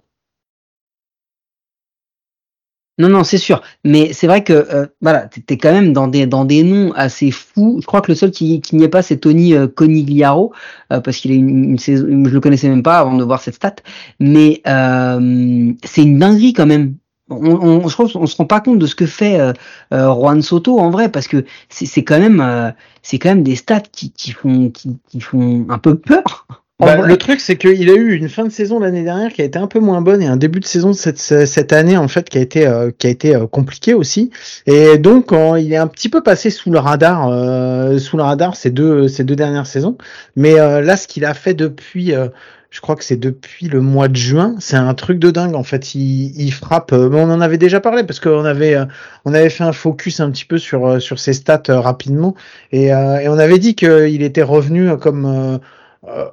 Non, non, c'est sûr. Mais c'est vrai que euh, voilà, t'es quand même dans des dans des noms assez fous. Je crois que le seul qui, qui n'y est pas, c'est Tony euh, Conigliaro, euh, parce qu'il a une, saison. Je le connaissais même pas avant de voir cette stat. Mais c'est une dinguerie quand même. On, on, se rend pas compte de ce que fait euh, euh, Juan Soto en vrai, parce que c'est quand même c'est quand même des stats qui, qui font qui font un peu peur. Bah, le truc, c'est qu'il a eu une fin de saison l'année dernière qui a été un peu moins bonne et un début de saison cette, cette année en fait qui a été euh, qui a été euh, compliqué aussi. Et donc il est un petit peu passé sous le radar, euh, sous le radar ces deux ces deux dernières saisons. Mais là, ce qu'il a fait depuis je crois que c'est depuis le mois de juin. C'est un truc de dingue en fait. Il, il frappe. on en avait déjà parlé parce qu'on avait on avait fait un focus un petit peu sur sur ses stats rapidement et, et on avait dit qu'il était revenu comme euh,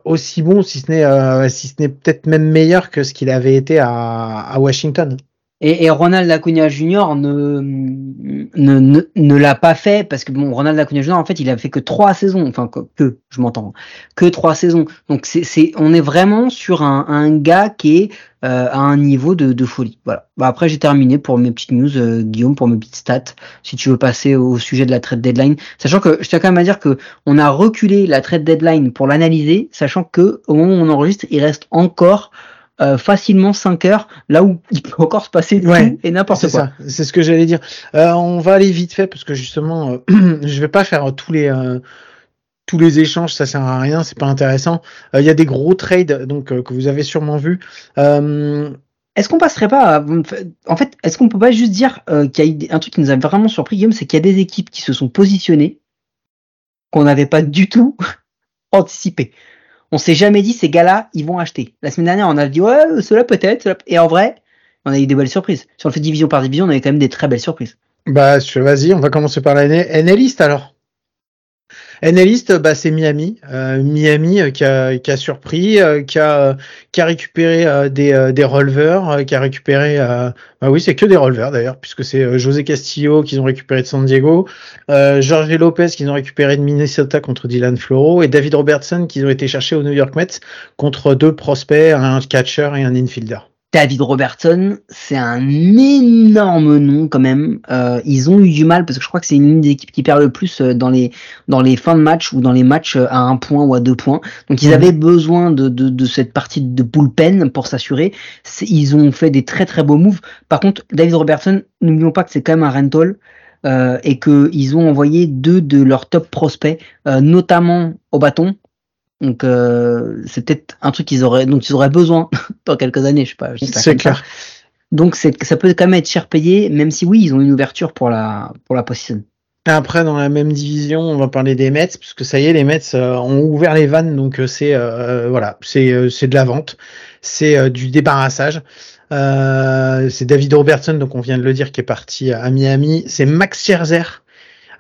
aussi bon, si ce n'est euh, si ce n'est peut-être même meilleur que ce qu'il avait été à, à Washington. Et, et, Ronald Acuna Jr. ne, ne, ne, ne l'a pas fait parce que bon, Ronald Acuna Jr. en fait, il a fait que trois saisons, enfin que, que je m'entends, que trois saisons. Donc c'est, c'est, on est vraiment sur un, un gars qui est euh, à un niveau de, de folie. Voilà. Bah, après, j'ai terminé pour mes petites news, euh, Guillaume, pour mes petites stats. Si tu veux passer au sujet de la trade deadline, sachant que je tiens quand même à dire que on a reculé la trade deadline pour l'analyser, sachant que au moment où on enregistre, il reste encore euh, facilement 5 heures, là où il peut encore se passer tout et n'importe quoi. C'est ce que j'allais dire. Euh, on va aller vite fait parce que justement, euh, je vais pas faire tous les tous les échanges, ça sert à rien, c'est pas intéressant. Il y a des gros trades donc que vous avez sûrement vu. Est-ce qu'on passerait pas à... En fait, est-ce qu'on peut pas juste dire qu'il y a eu un truc qui nous a vraiment surpris, Guillaume, c'est qu'il y a des équipes qui se sont positionnées qu'on n'avait pas du tout anticipé on s'est jamais dit ces gars-là, ils vont acheter. La semaine dernière, on a dit ouais, cela peut-être. Et en vrai, on a eu des belles surprises. Si on fait division par division, on avait quand même des très belles surprises. Bah, vas-y, on va commencer par la NListe alors. NListe, bah, c'est Miami. Euh, Miami euh, qui, a, surpris, euh, qui, a, récupéré des, des releveurs, qui a récupéré. bah oui, c'est que des releveurs d'ailleurs, puisque c'est José Castillo qu'ils ont récupéré de San Diego, Jorge Lopez qu'ils ont récupéré de Minnesota contre Dylan Floro et David Robertson qu'ils ont été chercher au New York Mets contre deux prospects, un catcher et un infielder. David Robertson, c'est un énorme nom quand même. Euh, ils ont eu du mal parce que je crois que c'est une des équipes qui perd le plus euh, dans les dans les fins de match ou dans les matchs euh, à un point ou à deux points. Donc ils mhm. avaient besoin de, de, de, cette partie de bullpen pour s'assurer. Ils ont fait des très très beaux moves. Par contre, David Robertson, n'oublions pas que c'est quand même un rental. Euh, et qu'ils ont envoyé deux de leurs top prospects, euh, notamment au bâton, donc euh, c'est peut-être un truc qu'ils auraient donc ils auraient besoin dans quelques années, je sais pas. C'est clair. Donc c'est ça peut quand même être cher payé, même si oui ils ont une ouverture pour la pour la position. Après dans la même division, on va parler des Mets puisque ça y est les Mets euh, ont ouvert les vannes donc euh, c'est euh, voilà c'est c'est de la vente, c'est du débarrassage. c'est David Robertson donc on vient de le dire qui est parti à Miami, c'est Max Scherzer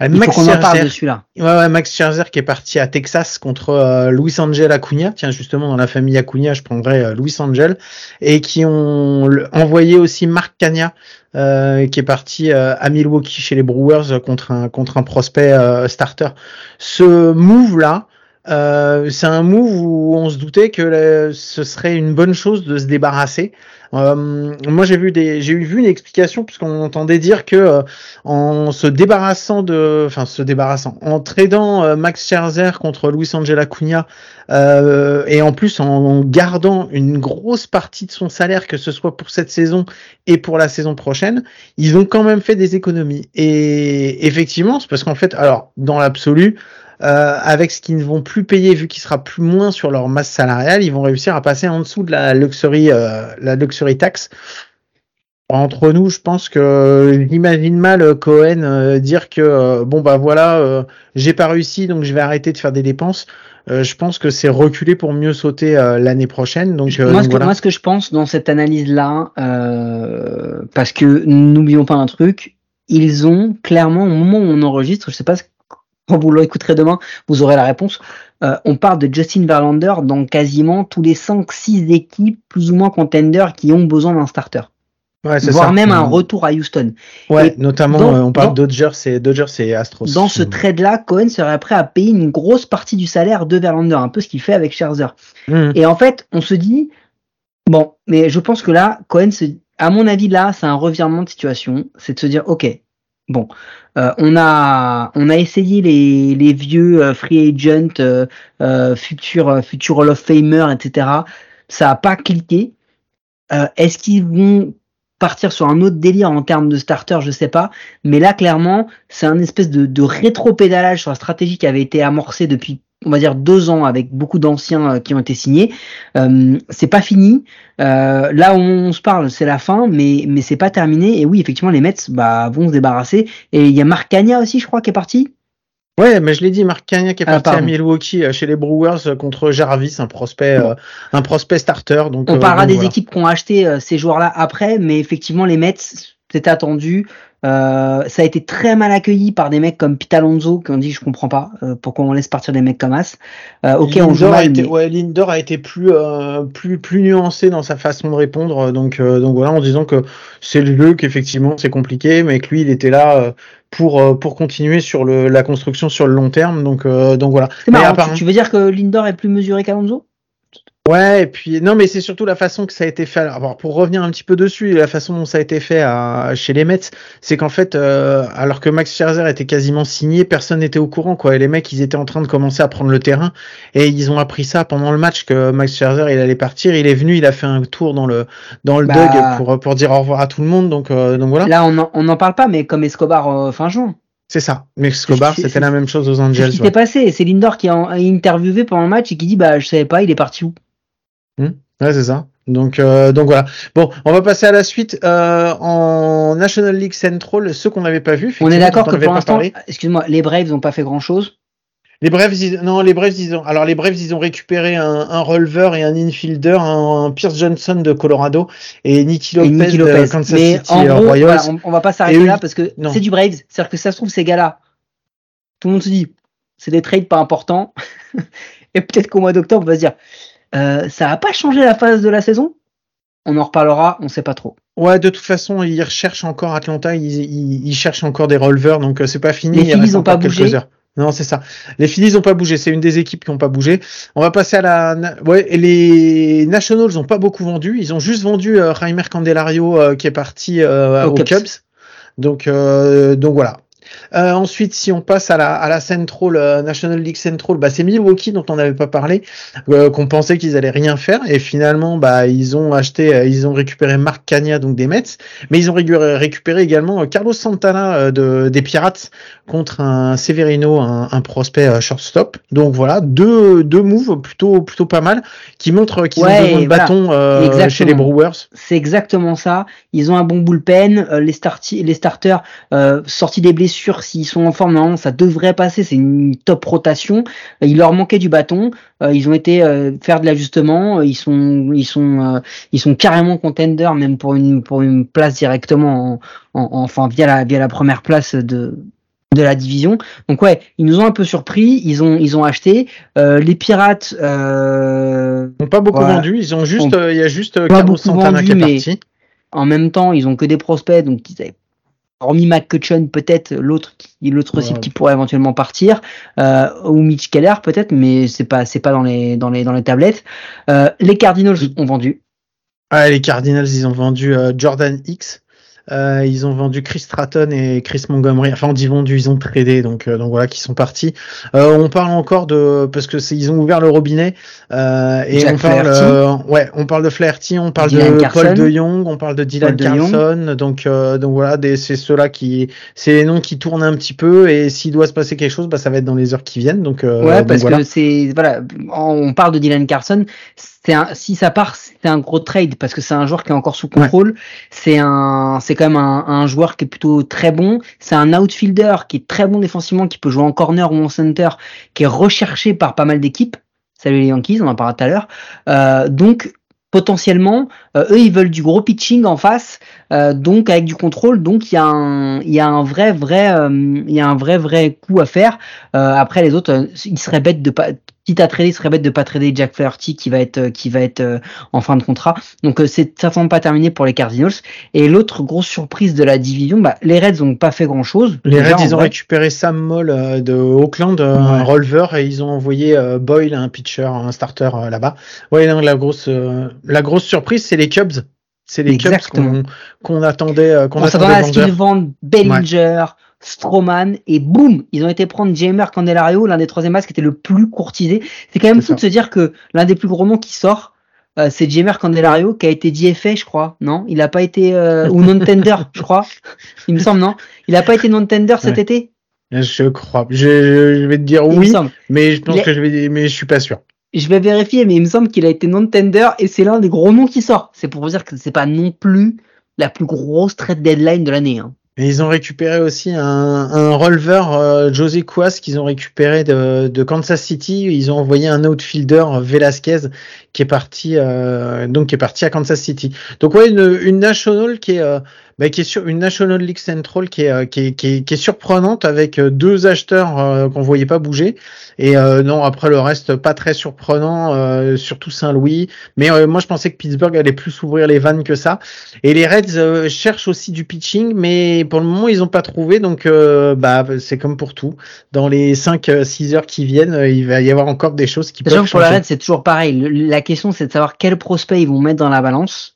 il Max faut qu'on en parle dessus là. Ouais, ouais, Max Scherzer qui est parti à Texas contre euh, Luis Angel Acuna. Tiens, justement, dans la famille Acuna, je prendrais euh, Luis Angel. Et qui ont envoyé aussi Mark Cagna, euh, qui est parti euh, à Milwaukee chez les Brewers contre un, contre un prospect starter. Ce move-là, c'est un move où on se doutait que ce serait une bonne chose de se débarrasser. Euh, moi, j'ai vu des, j'ai vu une explication puisqu'on entendait dire que euh, en se débarrassant de, enfin se débarrassant, en tradant euh, Max Scherzer contre Luis Angel Acuna et en plus en, gardant une grosse partie de son salaire, que ce soit pour cette saison et pour la saison prochaine, ils ont quand même fait des économies. Et effectivement, c'est parce qu'en fait, alors dans l'absolu. Euh, avec ce qu'ils ne vont plus payer vu qu'il sera plus moins sur leur masse salariale, ils vont réussir à passer en dessous de la luxury, euh, la luxury tax. Entre nous, je pense que j'imagine mal euh, Cohen dire que bon bah voilà, j'ai pas réussi donc je vais arrêter de faire des dépenses. je pense que c'est reculer pour mieux sauter l'année prochaine. Donc, moi, ce que, moi, ce que je pense dans cette analyse-là, parce que n'oublions pas un truc, ils ont clairement au moment où on enregistre, je sais pas quand vous l'écouterez demain, vous aurez la réponse. Euh, on parle de Justin Verlander dans quasiment tous les 5-6 équipes plus ou moins contenders qui ont besoin d'un starter. Ouais, voire même un retour à Houston. Ouais, notamment euh, on parle de Dodgers et Dodgers et Astros. Dans ce trade-là, Cohen serait prêt à payer une grosse partie du salaire de Verlander, un peu ce qu'il fait avec Scherzer. Mmh. Et en fait, on se dit bon, mais je pense que là, Cohen se à mon avis, là, c'est un revirement de situation. C'est de se dire, ok, bon, euh, on a on a essayé les, les vieux euh, free agent, euh, euh, futur futur Hall of Famer, etc. Ça a pas cliqué. Euh, Est-ce qu'ils vont partir sur un autre délire en termes de starter, je sais pas. Mais là, clairement, c'est un espèce de, de rétro-pédalage sur la stratégie qui avait été amorcée depuis, on va dire, deux ans avec beaucoup d'anciens euh, qui ont été signés. Euh, c'est pas fini. Euh, là où on se parle, c'est la fin, mais, mais c'est pas terminé. Et oui, effectivement, les Mets bah, vont se débarrasser. Et il y a Marc Cagna aussi, je crois, qui est parti. Ouais, mais je l'ai dit, Marc Cagna qui est Ah, parti à pardon. Milwaukee chez les Brewers contre Jarvis, un prospect, euh, un prospect starter. Donc, On parlera donc des voilà. équipes qui ont acheté ces joueurs-là après, mais effectivement, les Mets, c'était attendu. Euh, ça a été très mal accueilli par des mecs comme Pete Alonso qui ont dit je comprends pas euh, pourquoi on laisse partir des mecs comme As. Euh, ok, on joue Lindor a été, mais- ouais, Lindor a été plus, plus, plus nuancé dans sa façon de répondre. Donc, donc voilà, en disant que c'est le qu'effectivement c'est compliqué, mais que lui il était là pour, pour continuer sur le, la construction sur le long terme. Donc, donc voilà. c'est Mais marrant. apparemment- Tu, tu veux dire que Lindor est plus mesuré qu'Alonso? Ouais, et puis non, mais c'est surtout la façon que ça a été fait. Alors pour revenir un petit peu dessus, la façon dont ça a été fait à, chez les Mets, c'est qu'en fait, euh, alors que Max Scherzer était quasiment signé, personne n'était au courant quoi. Et les mecs, ils étaient en train de commencer à prendre le terrain et ils ont appris ça pendant le match que Max Scherzer il allait partir. Il est venu, il a fait un tour dans le dans le Bah. dug pour pour dire au revoir à tout le monde. Donc euh, donc voilà, Là, on en, on en parle pas, mais comme Escobar euh, fin juin. c'est ça. Mais Escobar, c'était la même chose aux C'est ce Angels. ouais. s'est passé. C'est Lindor qui a a interviewé pendant le match et qui dit bah je savais pas, il est parti où Ouais, c'est ça. Donc, euh, donc voilà. Bon, on va passer à la suite euh, en National League Central, ceux qu'on n'avait pas vus. On est d'accord que pour l'instant, excuse-moi, les Braves n'ont pas fait grand chose. Les Braves, ils, non, les Braves, ils ont, alors les Braves, ils ont récupéré un, un releveur et un infielder, un, un Pierce Johnson de Colorado et Nicky Lopez, et Nicky de. Kansas Mais City en gros, voilà, on, on va pas s'arrêter là parce que c'est du Braves. C'est-à-dire que ça se trouve, ces gars-là, tout le monde se dit, c'est des trades pas importants. et peut-être qu'au mois d'octobre, on va se dire, euh, ça a pas changé la phase de la saison? On en reparlera, on sait pas trop. Ouais, de toute façon, ils recherchent encore Atlanta, ils, ils, ils cherchent encore des releveurs, donc euh, c'est pas fini. Les il Phillies reste ont encore pas quelques bougé. heures. Non, c'est ça. Les Phillies n'ont pas bougé. C'est une des équipes qui n'ont pas bougé. On va passer à la. na- Ouais, et les Nationals n'ont pas beaucoup vendu. Ils ont juste vendu euh, Reimer Candelario euh, qui est parti euh, Aux aux Cubs. Cubs. Donc, euh, donc voilà. Euh, ensuite, si on passe à la, à la Central, euh, National League Central, bah, c'est Milwaukee dont on n'avait pas parlé, euh, qu'on pensait qu'ils allaient rien faire, et finalement, bah, ils ont acheté, ils ont récupéré Marc Cagna, donc des Mets, mais ils ont récupéré également Carlos Santana de, des Pirates contre un Severino, un, un prospect shortstop. Donc voilà, deux, deux moves plutôt, plutôt pas mal, qui montrent qu'ils Ouais, ont de voilà. bâton chez les Brewers. C'est exactement ça. Ils ont un bon bullpen. les, les starters sortis des blessures, s'ils sont en forme, normalement, ça devrait passer. C'est une top rotation. Il leur manquait du bâton. Euh, ils ont été euh, faire de l'ajustement. Ils sont, ils sont, euh, ils sont carrément contenders, même pour une pour une place directement, en, en- enfin via la via la première place de de la division. Donc ouais, ils nous ont un peu surpris. Ils ont ils ont acheté Euh, les pirates. Euh, Ils n'ont pas beaucoup Voilà. vendu, ils ont juste, euh, il y a juste Pas Carlos Santana vendu, qui est parti. En même temps, ils ont que des prospects, donc ils avaient hormis McCutcheon peut-être l'autre qui l'autre Ouais. cible qui pourrait éventuellement partir euh, ou Mitch Keller peut-être, mais c'est pas c'est pas dans les dans les dans les tablettes. Euh, les Cardinals ont vendu. Ah, les Cardinals, ils ont vendu euh, Jordan X. Euh, ils ont vendu Chris Stratton et Chris Montgomery. Enfin, on dit vendu, ils ont tradé, donc euh, donc voilà, qui sont partis. Euh, on parle encore de parce que ils ont ouvert le robinet euh, et Jack on parle euh, ouais, on parle de Flaherty, on parle Dylan de Carlson. Paul De Jong, on parle de Dylan De Jong. Carlson. Donc euh, donc voilà, c'est ceux-là qui c'est les noms qui tournent un petit peu et s'il doit se passer quelque chose, bah ça va être dans les heures qui viennent. Donc euh, ouais, donc parce voilà. que c'est voilà, on parle de Dylan Carson. Si ça part, c'est un gros trade parce que c'est un joueur qui est encore sous contrôle. C'est un, quand même un, un joueur qui est plutôt très bon. C'est un outfielder qui est très bon défensivement, qui peut jouer en corner ou en center, qui est recherché par pas mal d'équipes. Salut les Yankees, on en parlera tout à l'heure. Euh, donc potentiellement, euh, eux ils veulent du gros pitching en face, euh, donc avec du contrôle. Donc il y a un, il y a un vrai vrai, euh, il y a un vrai vrai coup à faire. Euh, après les autres, euh, ils seraient bêtes de pas. Quitte à trader, il serait bête de pas trader Jack Flaherty qui va être euh, qui va être euh, en fin de contrat. Donc euh, c'est certainement pas terminé pour les Cardinals. Et l'autre grosse surprise de la division, bah, les Reds ont pas fait grand chose. Les Reds, ils ont récupéré Sam Moll euh, de Oakland, euh, un Ouais. releveur, et ils ont envoyé euh, Boyle, un pitcher, un starter là-bas. Ouais, non, la grosse, euh, la grosse surprise, c'est les Cubs. C'est les Exactement. qu'on attendait, euh, qu'on On s'attendait à ce qu'ils vendent Bellinger, Stroman, et boum, ils ont été prendre Jamer Candelario, l'un des troisième bases qui était le plus courtisé. C'est quand même fou de se dire que l'un des plus gros noms qui sort, euh, c'est Jamer Candelario qui a été DFA, je crois, non? Il a pas été euh, ou non-tender, je crois. Il me semble, non? Il a pas été non-tender cet Ouais. été? Je crois. Je, je vais te dire Il oui, mais je pense Il que je vais, mais je suis pas sûr. Je vais vérifier, mais il me semble qu'il a été non-tender et c'est l'un des gros noms qui sort. C'est pour vous dire que c'est pas non plus la plus grosse trade deadline de l'année. Hein. Ils ont récupéré aussi un, un releveur euh, José Cuas qu'ils ont récupéré de, Kansas City. Ils ont envoyé un outfielder Velasquez qui est parti euh, donc qui est parti à Kansas City. Donc ouais une, une national qui est euh, bah, qui est sur une National League Central qui est, euh, qui est, qui est, qui est surprenante avec euh, deux acheteurs euh, qu'on voyait pas bouger et euh, non après le reste pas très surprenant euh, surtout Saint-Louis mais euh, moi je pensais que Pittsburgh allait plus ouvrir les vannes que ça et les Reds euh, cherchent aussi du pitching, mais pour le moment, ils n'ont pas trouvé. Donc, euh, bah, c'est comme pour tout. Dans les 5-6 heures qui viennent, il va y avoir encore des choses qui peuvent que pour la changer. Red, c'est toujours pareil. Le- la question, c'est de savoir quel prospect ils vont mettre dans la balance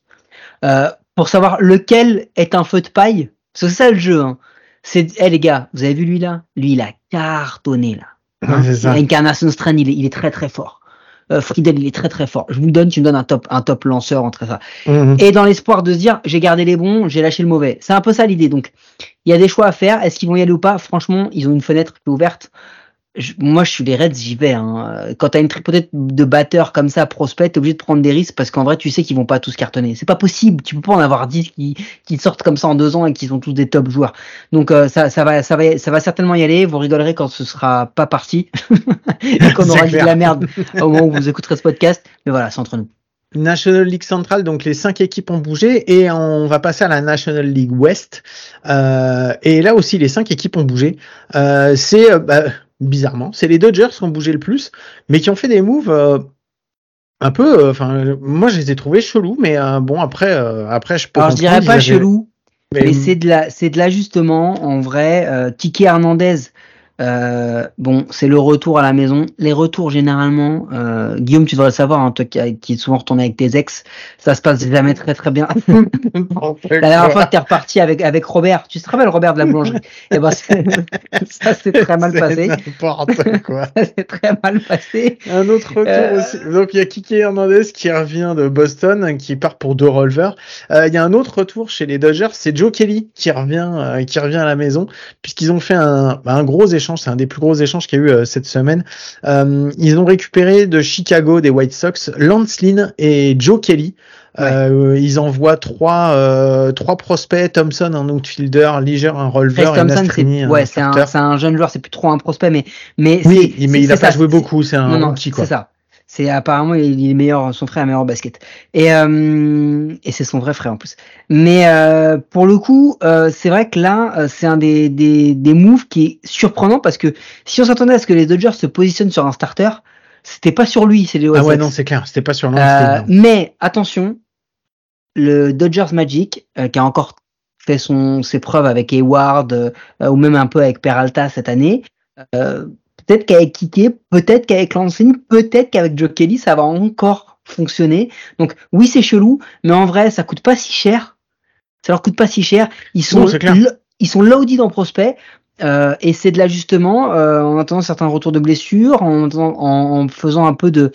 euh, pour savoir lequel est un feu de paille. C'est ça le jeu. Hein. C'est, eh les gars, vous avez vu lui là? Lui, il a cartonné là. Ouais, c'est ça. Incarnation Strain, il est, il est très très fort. Euh, Friedel, il est très très fort. Je vous donne, tu me donnes un top, un top lanceur entre ça. Mhm. Et dans l'espoir de se dire, j'ai gardé les bons, j'ai lâché le mauvais. C'est un peu ça l'idée. Donc, il y a des choix à faire. Est-ce qu'ils vont y aller ou pas? Franchement, ils ont une fenêtre qui est ouverte. Je- moi, je suis les Reds, j'y vais. Hein. Quand t'as une tripotée de batteurs comme ça, prospect, t'es obligé de prendre des risques parce qu'en vrai, tu sais qu'ils vont pas tous cartonner. C'est pas possible. Tu peux pas en avoir 10 qui, qui sortent comme ça en deux ans et qui sont tous des top joueurs. Donc, euh, ça, ça va, ça va, ça va certainement y aller. Vous rigolerez quand ce sera pas parti et qu'on aura dit de la merde au moment où vous écouterez ce podcast. Mais voilà, c'est entre nous. National League Central, donc les cinq équipes ont bougé et on va passer à la National League West. Euh, et là aussi, les cinq équipes ont bougé. Euh, c'est bah, bizarrement, c'est les Dodgers qui ont bougé le plus, mais qui ont fait des moves euh, un peu. euh, Enfin, moi, je les ai trouvés chelous, mais euh, bon, après, euh, après, je peux. Alors, je dirais pas chelou. mais- Mais c'est de la, c'est de l'ajustement en vrai. Euh, Kiki Hernandez, euh, bon, c'est le retour à la maison. Les retours généralement, euh, Guillaume, tu devrais le savoir, hein, toi qui, qui es souvent retourné avec tes ex, ça se passe jamais très très bien. La dernière fois que t'es reparti avec avec Robert, tu te rappelles Robert de la boulangerie? Et ben c'est- ça s'est très mal passé. N'importe quoi. Ça s'est très mal passé. Un autre retour Euh, aussi. Donc il y a Kiki Hernandez qui revient de Boston, qui part pour deux releveurs. Euh, Il y a un autre retour chez les Dodgers, c'est Joe Kelly qui revient, qui revient à la maison, puisqu'ils ont fait un, un gros échange. C'est un des plus gros échanges qu'il y a eu euh, cette semaine. Euh, ils ont récupéré de Chicago des White Sox Lance Lynn et Joe Kelly. Euh, ils envoient trois, euh, trois prospects, Thompson un outfielder, Leisure un releveur et Nastrini c'est un ouais, c'est un, un jeune joueur, c'est plus trop un prospect, mais mais Oui, mais il a pas joué beaucoup, c'est un non, bon non, petit quoi. C'est ça. C'est apparemment il est meilleur, son frère est meilleur au basket. Et euh, et c'est son vrai frère en plus. Mais euh, pour le coup, euh, c'est vrai que là, euh, c'est un des, des des moves qui est surprenant parce que si on s'attendait à ce que les Dodgers se positionnent sur un starter, c'était pas sur lui, c'est les Ah ouais, non, c'est clair, c'était pas sur Lance Euh, mais attention, le Dodgers Magic, euh, qui a encore fait son, ses preuves avec Hayward euh, ou même un peu avec Peralta cette année, euh, peut-être qu'avec Kike, peut-être qu'avec Lansing, peut-être qu'avec Joe Kelly, ça va encore fonctionner. Donc oui, c'est chelou, mais en vrai, ça coûte pas si cher. Ça leur coûte pas si cher. Ils sont, Non, ils sont loaded en prospect. Euh, et c'est de l'ajustement euh, en attendant certains retours de blessures, en, attendant- en, en faisant un peu de,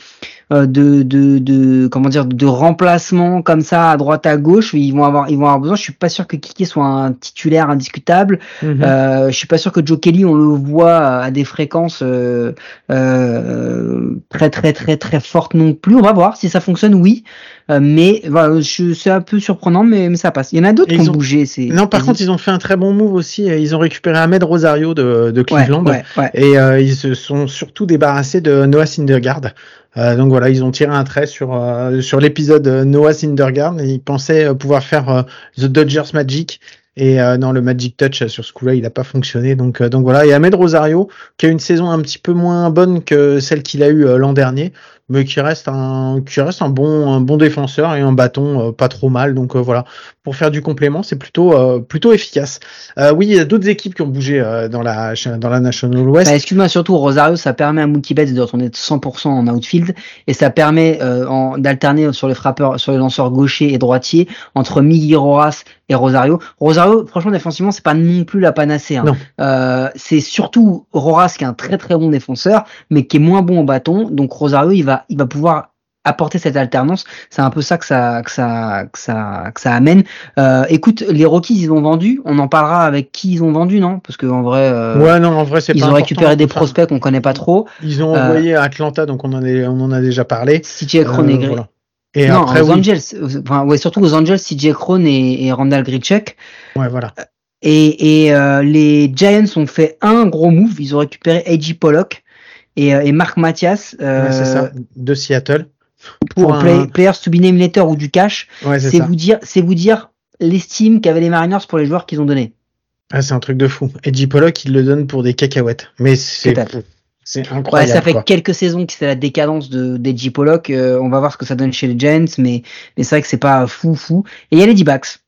de, de, de comment dire de remplacement comme ça à droite à gauche ils vont avoir ils vont avoir besoin je suis pas sûr que Kiki soit un titulaire indiscutable Mhm. euh, je suis pas sûr que Joe Kelly on le voit à des fréquences euh, euh, très très très très fortes non plus on va voir si ça fonctionne oui Euh, mais voilà c'est un peu surprenant mais, mais ça passe il y en a d'autres qui ont ont- bougé Non, par contre, ils ont fait un très bon move aussi. Ils ont récupéré Ahmed Rosario de, de Cleveland. ouais, ouais. Et euh, ils se sont surtout débarrassés de Noah Syndergaard. Euh, donc voilà, ils ont tiré un trait sur euh, sur l'épisode euh, Noah Syndergaard. Et ils pensaient euh, pouvoir faire euh, The Dodgers Magic. Et euh, non, le Magic Touch euh, sur ce coup-là, il n'a pas fonctionné. Donc donc voilà. Et Ahmed Rosario, qui a une saison un petit peu moins bonne que celle qu'il a eue euh, l'an dernier. Mais qui reste un, qui reste un bon, un bon défenseur et un bâton euh, pas trop mal. Donc euh, voilà, pour faire du complément, c'est plutôt, euh, plutôt efficace. Oui, il y a d'autres équipes qui ont bougé dans la, dans la National West. Bah, excuse-moi, surtout Rosario, ça permet à Mookie Betts de retourner de 100% en outfield et ça permet d'alterner sur les frappeurs, sur les lanceurs gauchers et droitiers entre Miggy Rojas et Rosario. Rosario, franchement, défensivement, c'est pas non plus la panacée. hein. Euh, c'est surtout Rojas qui est un très très bon défenseur, mais qui est moins bon au bâton. Donc Rosario, il va, il va pouvoir apporter cette alternance. C'est un peu ça que ça, que ça, que ça, que ça amène. Euh, écoute, les Rockies, ils ont vendu. On en parlera avec qui ils ont vendu, non? Parce que en vrai, euh, ouais, non, en vrai, c'est ils pas ont récupéré des prospects qu'on connaît pas trop. Ils ont Euh, envoyé à Atlanta, donc on en, est, on en a déjà parlé. CJ Cron et voilà. Et non, après, aux oui. Angels. Enfin, ouais, surtout aux Angels, CJ Cron et, et Randall Grichuk. Ouais, voilà. Et, et euh, les Giants ont fait un gros move. Ils ont récupéré A.J. Pollock et, euh, et Marc Mathias euh, Ouais, c'est ça. De Seattle. pour un- play- Players to be named later ou du cash. Ouais, c'est vous dire, c'est vous dire l'estime qu'avaient les Mariners pour les joueurs qu'ils ont donnés. Ah, c'est un truc de fou. Edgy Pollock, il le donne pour des cacahuètes. Mais c'est c'est Ouais, incroyable. ça fait quoi. quelques saisons que c'est la décadence de d'Edgy Pollock. Euh, on va voir ce que ça donne chez les Giants, mais mais c'est vrai que c'est pas fou fou. Et il y a les D-backs.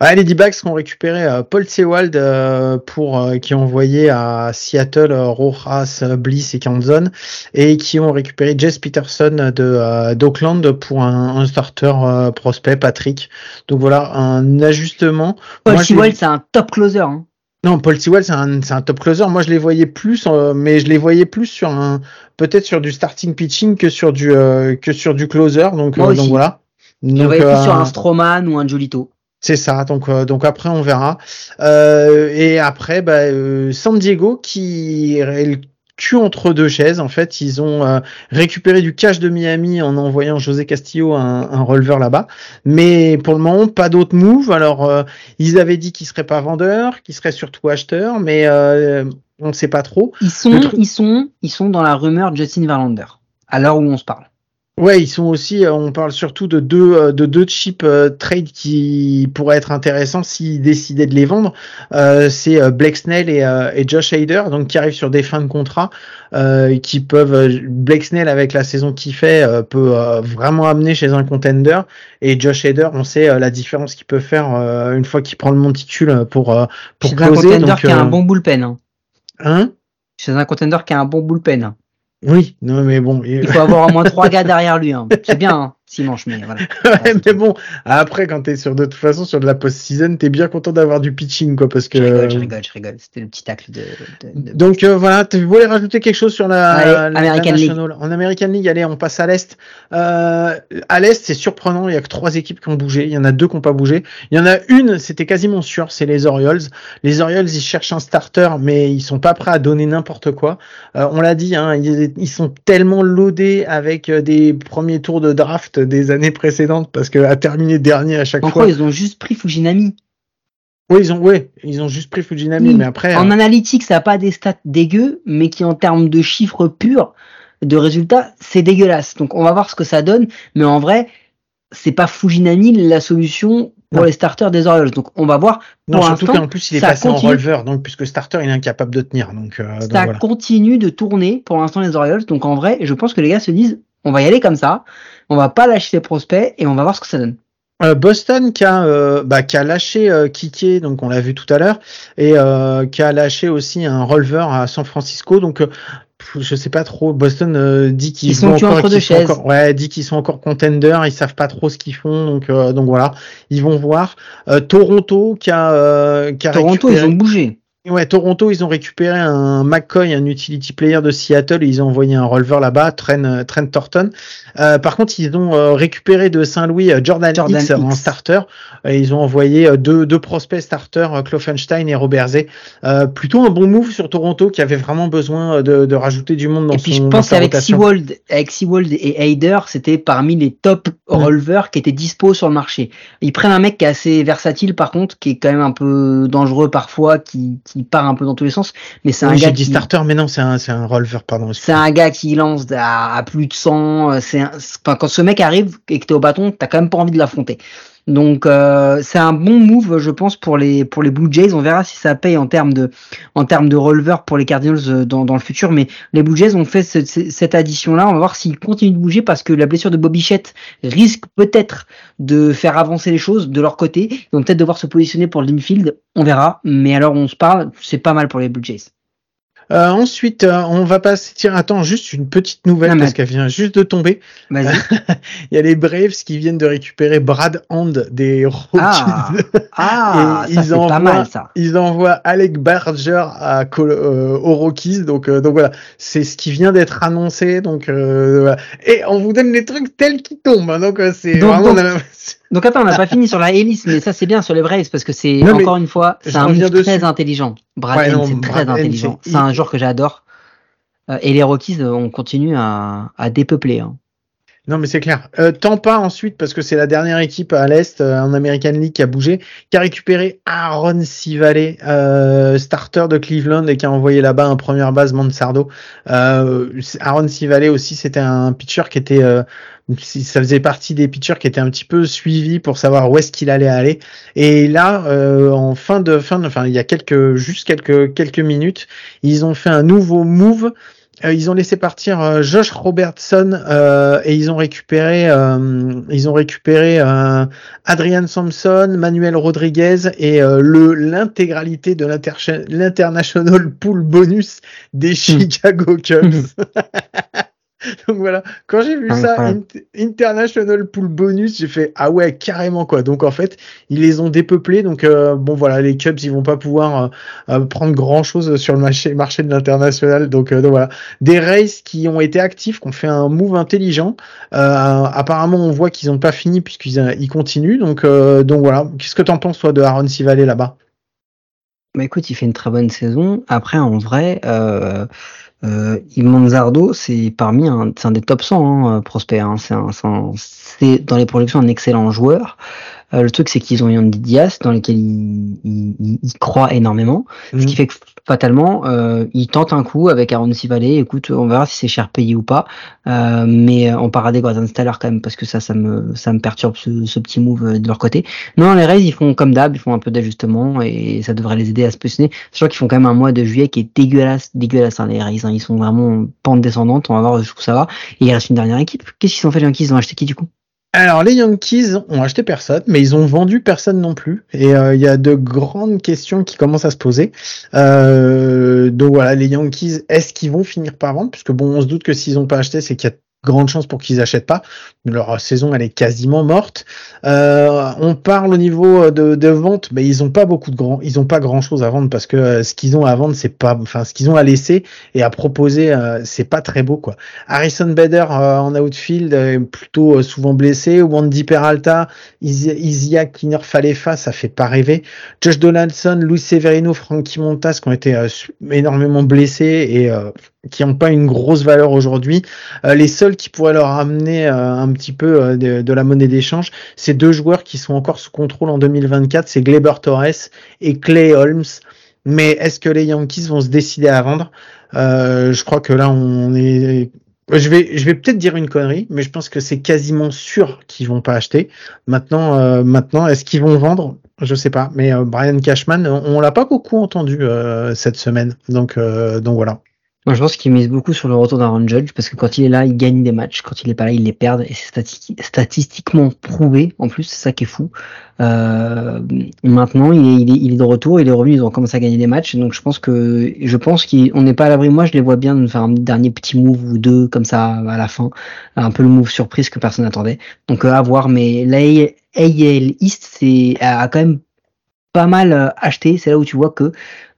Ouais, les D-backs ont récupéré euh, Paul Sewald euh, pour euh, qui ont envoyé à Seattle Rojas, Bliss et Canzon et qui ont récupéré Jess Peterson de euh, d'Oakland pour un, un starter euh, prospect Patrick. Donc voilà un ajustement. Paul Sewell, c'est un top closer. Hein. Non, Paul Sewell, c'est un, c'est un top closer. Moi, je les voyais plus, euh, mais je les voyais plus sur un, peut-être sur du starting pitching que sur du, euh, que sur du closer. Donc, euh, donc voilà. Je le Donc, voyais plus sur un Stroman ou un Jolito. C'est ça. Donc, euh, donc après, on verra. Euh, et après, bah, euh, San Diego qui est le cul entre deux chaises. En fait, ils ont euh, récupéré du cash de Miami en envoyant José Castillo un, un releveur là-bas. Mais pour le moment, pas d'autres moves. Alors, euh, ils avaient dit qu'ils seraient pas vendeurs, qu'ils seraient surtout acheteurs, mais euh, on ne sait pas trop. Ils sont, ils sont, ils sont dans la rumeur Justin Verlander. À l'heure où on se parle. Ouais, ils sont aussi. euh, on parle surtout de deux euh, de deux cheap euh, trades qui pourraient être intéressants s'ils décidaient de les vendre. Euh, c'est euh, Blake Snell et, euh, et Josh Hader, donc qui arrivent sur des fins de contrat, euh, qui peuvent. Blake Snell avec la saison qu'il fait euh, peut euh, vraiment amener chez un contender. Et Josh Hader, on sait euh, la différence qu'il peut faire euh, une fois qu'il prend le monticule pour euh, pour Chez un closer. contender Donc, qui a un bon bullpen. Hein. hein? Chez un contender qui a un bon bullpen. Oui, non mais bon. Il faut avoir au moins trois gars derrière lui. Hein. C'est bien, hein, Simanche, mais voilà. Ouais, mais bon, après, quand t'es sur de toute façon sur de la post-season, t'es bien content d'avoir du pitching, quoi, parce que. Je rigole, je rigole, je rigole. C'était le petit tacle de. de- de- Donc euh, voilà, tu voulais rajouter quelque chose sur la, Allez, la- la American League. En American League, allez, on passe à l'Est. Euh, à l'Est, c'est surprenant, il y a que trois équipes qui ont bougé, il y en a deux qui n'ont pas bougé. Il y en a une, c'était quasiment sûr, c'est les Orioles. Les Orioles, ils cherchent un starter, mais ils sont pas prêts à donner n'importe quoi. Euh, on l'a dit, hein, ils, ils sont tellement loadés avec euh, des premiers tours de draft des années précédentes, parce que à terminer dernier à chaque En fois. gros, ils ont juste pris Fujinami? Oui, ils ont, ouais, ils ont juste pris Fujinami, Oui. mais après. En euh, analytique, ça n'a pas des stats dégueux, mais qui en termes de chiffres purs, de résultats, c'est dégueulasse. Donc on va voir ce que ça donne, mais en vrai, c'est pas Fujinami la solution pour Non. les starters des Orioles. Donc on va voir. non, Pour surtout l'instant, qu'en plus, il est passé en releveur, donc, puisque starter, il est incapable de tenir. Donc, euh, donc ça voilà. continue de tourner pour l'instant les Orioles. Donc en vrai, je pense que les gars se disent, on va y aller comme ça, on va pas lâcher les prospects et on va voir ce que ça donne. Euh, Boston qui a, euh, bah, qui a lâché euh, Kike, donc on l'a vu tout à l'heure, et euh, qui a lâché aussi un releveur à San Francisco. Donc euh, je sais pas trop. Boston euh, dit qu'ils Ils sont encore, entre qu'ils deux sont chaises. encore- ouais, dit qu'ils sont encore contenders. Ils savent pas trop ce qu'ils font. Donc euh, donc voilà, ils vont voir. Euh, Toronto qui a, euh, qui a Toronto, récupéré- ils ont bougé. Ouais, Toronto, ils ont récupéré un McCoy, un utility player de Seattle, et ils ont envoyé un releveur là-bas, Trent, euh, Trent Thornton. Euh, par contre, ils ont euh, récupéré de Saint-Louis euh, Jordan, Jordan Hicks en Hicks. starter. Et ils ont envoyé deux, deux prospects starters, Kloffenstein et Robert Zé. Euh, plutôt un bon move sur Toronto qui avait vraiment besoin de, de rajouter du monde dans Et puis son je dans pense sa qu'avec. Seawald, avec Seawald et Hayder, c'était parmi les top Mm. releveurs qui étaient dispo sur le marché. Ils prennent un mec qui est assez versatile par contre, qui est quand même un peu dangereux parfois, qui, qui part un peu dans tous les sens, mais c'est un gars j'ai dit qui, starter, mais non, c'est un, c'est un releveur, pardon. c'est un gars qui lance à, à plus de 100. euh, C'est un- quand ce mec arrive et que t'es au bâton, t'as quand même pas envie de l'affronter. Donc euh, c'est un bon move, je pense, pour les pour les Blue Jays. On verra si ça paye en termes de en termes de releveur pour les Cardinals euh, dans, dans le futur. Mais les Blue Jays ont fait ce- ce- cette addition-là. On va voir s'ils continuent de bouger parce que la blessure de Bobby Bichette risque peut-être de faire avancer les choses de leur côté. Ils vont peut-être devoir se positionner pour le infield. On verra. Mais alors on se parle, c'est pas mal pour les Blue Jays. Euh, ensuite, euh, on va passer. Tiens, attends, juste une petite nouvelle parce qu'elle vient juste de tomber. Vas-y. Il y a les Braves qui viennent de récupérer Brad Hand des Rockies. Ah, ah Et ça ils c'est pas envoient- mal ça. Ils envoient Alec Berger à Col- euh, aux Rockies, donc euh, donc voilà, c'est ce qui vient d'être annoncé, donc euh, voilà. Et on vous donne les trucs tels qu'ils tombent, hein, donc euh, c'est vraiment. donc, Donc attends, on n'a pas fini sur la hélice, mais ça c'est bien sur les Braves parce que c'est Non, encore une fois, c'est un move très intelligent. Brad Ouais, non, c'est très Brad intelligent. c'est- C'est un joueur que j'adore. Euh, et les Rockies, euh, on continue à, à dépeupler. hein. Non, mais c'est clair. Euh, Tampa ensuite, parce que c'est la dernière équipe à l'Est euh, en American League qui a bougé, qui a récupéré Aaron Civale, euh, starter de Cleveland et qui a envoyé là-bas un première base Mansardo. Euh, Aaron Civale aussi, c'était un pitcher qui était, euh, ça faisait partie des pitchers qui étaient un petit peu suivis pour savoir où est-ce qu'il allait aller. Et là, en fin de fin, de, enfin, il y a quelques, juste quelques quelques minutes, ils ont fait un nouveau move. Euh, ils ont laissé partir euh, Josh Robertson euh, et ils ont récupéré, euh, ils ont récupéré euh, Adrian Sampson, Manuel Rodriguez et euh, le l'intégralité de l'inter- l'international pool bonus des Chicago Cubs. Donc voilà, quand j'ai vu ça, International Pool Bonus, j'ai fait ah ouais carrément quoi. Donc en fait, ils les ont dépeuplés. Donc euh, bon voilà, les Cubs ils vont pas pouvoir euh, euh, prendre grand chose sur le marché, marché de l'international. Donc, euh, donc voilà, des Rays qui ont été actifs, qui ont fait un move intelligent. Apparemment, on voit qu'ils ont pas fini puisqu'ils ils continuent. Donc donc voilà, qu'est-ce que t'en penses toi de Aaron Civale là-bas? Bah écoute, il fait une très bonne saison. Après, en vrai, euh, euh, Imanzardo, c'est parmi un, un des top 100 hein, Prosper. Hein. C'est dans les productions un excellent joueur. Euh, le truc, c'est qu'ils ont Yandy Diaz, dans lequel ils, croient énormément. Ce qui fait que fatalement, euh, ils tentent un coup avec Aaron Civale. Écoute, on verra si c'est cher payé ou pas. Euh, mais euh, on paraît Gordon Stellar quand même parce que ça, ça me, ça me perturbe ce, ce petit move euh, de leur côté. Non, les Rays, ils font comme d'hab, ils font un peu d'ajustement et ça devrait les aider à se positionner. Sachant qu'ils font quand même un mois de juillet qui est dégueulasse, dégueulasse, hein, les Rays. hein. Ils sont vraiment en pente descendante. On va voir jusqu'où ça va. Et il reste une dernière équipe. Qu'est-ce qu'ils ont fait les Yankees? Ils ont acheté qui du coup? Alors les Yankees ont acheté personne, mais ils ont vendu personne non plus. Et euh, il y a de grandes questions qui commencent à se poser. Euh, donc voilà, les Yankees, est-ce qu'ils vont finir par vendre? Puisque bon, on se doute que s'ils n'ont pas acheté, c'est qu'il y a grande chance pour qu'ils achètent pas. Leur saison, elle est quasiment morte. Euh, on parle au niveau de, de vente, mais ils ont pas beaucoup de grands, ils ont pas grand chose à vendre parce que euh, ce qu'ils ont à vendre, c'est pas, enfin, ce qu'ils ont à laisser et à proposer, euh, c'est pas très beau quoi. Harrison Bader euh, en outfield, euh, plutôt euh, souvent blessé. Wandy Peralta, Isi- Isiak Kinerfalefa, ça fait pas rêver. Josh Donaldson, Luis Severino, Frankie Montas qui ont été euh, énormément blessés et euh, qui n'ont pas une grosse valeur aujourd'hui. Euh, les seuls qui pourraient leur amener euh, un petit peu euh, de, de la monnaie d'échange, c'est deux joueurs qui sont encore sous contrôle en 2024, c'est Gleber Torres et Clay Holmes. Mais est-ce que les Yankees vont se décider à vendre? Euh, Je crois que là, on est je vais, je vais peut-être dire une connerie, mais je pense que c'est quasiment sûr qu'ils vont pas acheter. Maintenant, euh, maintenant, est-ce qu'ils vont vendre? Je sais pas. Mais euh, Brian Cashman, on, on l'a pas beaucoup entendu cette semaine, donc donc voilà. Moi, je pense qu'ils misent beaucoup sur le retour d'Aaron Judge parce que quand il est là, il gagne des matchs. Quand il est pas là, il les perd et c'est stati- statistiquement prouvé. En plus, c'est ça qui est fou. Euh, maintenant, il est, il, est, il est de retour, il est revenu, ils ont commencé à gagner des matchs. Donc, je pense que, je pense qu'on n'est pas à l'abri. Moi, je les vois bien de faire un dernier petit move ou deux comme ça à la fin. Un peu le move surprise que personne n'attendait. Donc, euh, à voir. Mais la AL East, a quand même pas mal euh, acheté. C'est là où tu vois que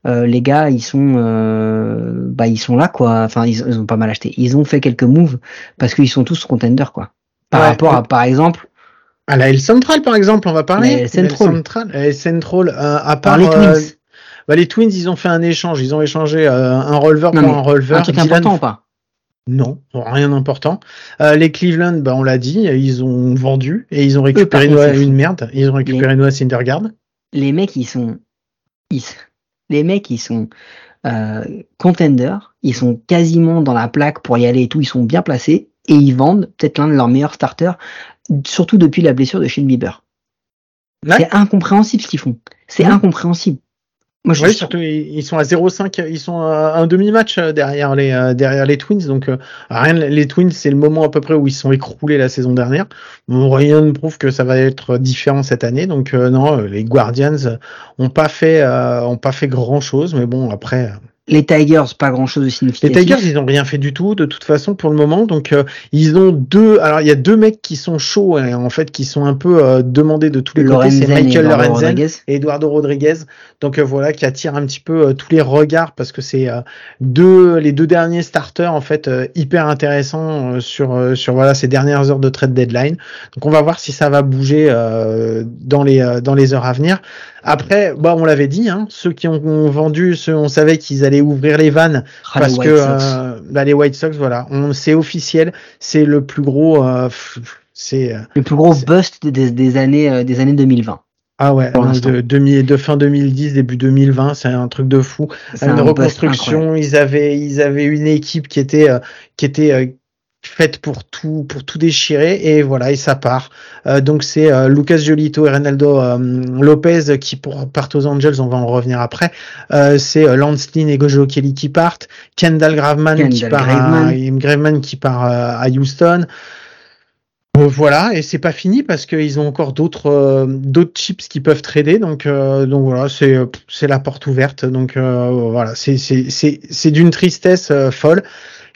euh, les gars, ils sont, euh, bah, ils sont là, quoi. Enfin, ils, ils ont pas mal acheté. Ils ont fait quelques moves parce qu'ils sont tous contenders, quoi. Par Ouais. rapport à, par exemple, À la L Central, par exemple, on va parler. La L Central. Central, la L Central, euh, à par part les Twins. bah, les Twins, ils ont fait un échange. Ils ont échangé un releveur Non, pour un releveur. un truc Dylan- important ou pas? Non, rien d'important. Euh, les Cleveland, bah, on l'a dit, ils ont vendu et ils ont récupéré par contre, une, une merde. Ils ont récupéré Noah Syndergaard. Les mecs, ils sont, ils, les mecs, ils sont euh, contenders. Ils sont quasiment dans la plaque pour y aller et tout. Ils sont bien placés et ils vendent peut-être l'un de leurs meilleurs starters, surtout depuis la blessure de Shane Bieber. Ouais. C'est incompréhensible ce qu'ils font. C'est incompréhensible. Moi, je Oui, surtout ils sont à 0,5, ils sont à un demi-match euh, derrière les euh, derrière les Twins, donc euh, rien. Les Twins, c'est le moment à peu près où ils sont écroulés la saison dernière. Bon, rien ne prouve que ça va être différent cette année, donc euh, non, les Guardians ont pas fait euh, ont pas fait grand chose, mais bon après. Les Tigers, pas grand chose de Les significatif. Tigers, ils ont rien fait du tout, de toute façon, pour le moment. Donc, euh, ils ont deux. Alors, il y a deux mecs qui sont chauds, hein, en fait, qui sont un peu euh, demandés de tous les côtés. C'est et Michael Lorenzen Rodriguez. et Eduardo Rodriguez. Donc euh, voilà, qui attire un petit peu euh, tous les regards parce que c'est euh, deux les deux derniers starters en fait euh, hyper intéressants euh, sur euh, sur voilà ces dernières heures de trade deadline. Donc on va voir si ça va bouger euh, dans les euh, dans les heures à venir. Après, bah on l'avait dit, hein, ceux qui ont, ont vendu, ceux on savait qu'ils allaient ouvrir les vannes Ah, parce que euh, bah, les White Sox, voilà, on c'est officiel, c'est le plus gros, euh, c'est euh, le plus gros bust des, des années euh, des années 2020. ah ouais, l'instant. de, fin 2010, début 2020, c'est un truc de fou. Une un reconstruction. Ils avaient, ils avaient une équipe qui était, qui était faite pour tout, pour tout déchirer. Et voilà, et ça part. Euh, donc c'est euh, Lucas Giolito et Renaldo euh, Lopez qui pour, partent aux Angels. On va en revenir après. Euh, c'est euh, Lance Lynn et Gojo Kelly qui partent. Kendall Graveman qui part, Graveman. À, Graveman qui part à Houston. Voilà, et c'est pas fini parce qu'ils ont encore d'autres euh, d'autres chips qui peuvent trader, donc euh, donc voilà, c'est c'est la porte ouverte, donc euh, voilà, c'est c'est c'est c'est d'une tristesse folle.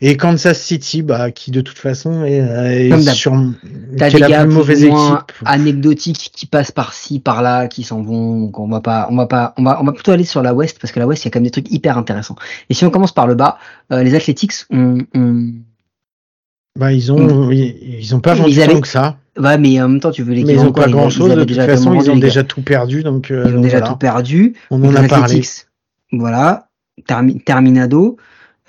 Et Kansas City, bah qui de toute façon est, euh, est sur qui est des la gars plus plus mauvaise équipe. anecdotiques qui passent par-ci, par-là, qui s'en vont. Donc on va pas, on va pas, on va, on va plutôt aller sur la West parce que la West il y a quand même des trucs hyper intéressants. Et si on commence par le bas, euh, les Athletics ont, ont- Bah ils ont ils, ils ont pas vendu avaient- tant que ça, ouais, mais en même temps tu veux les mais ils ont pas grand chose. De toute façon, vraiment ils ont déjà tout perdu, donc, euh, ils ont donc déjà voilà. tout perdu. on en a parlé. Voilà, termi- terminado.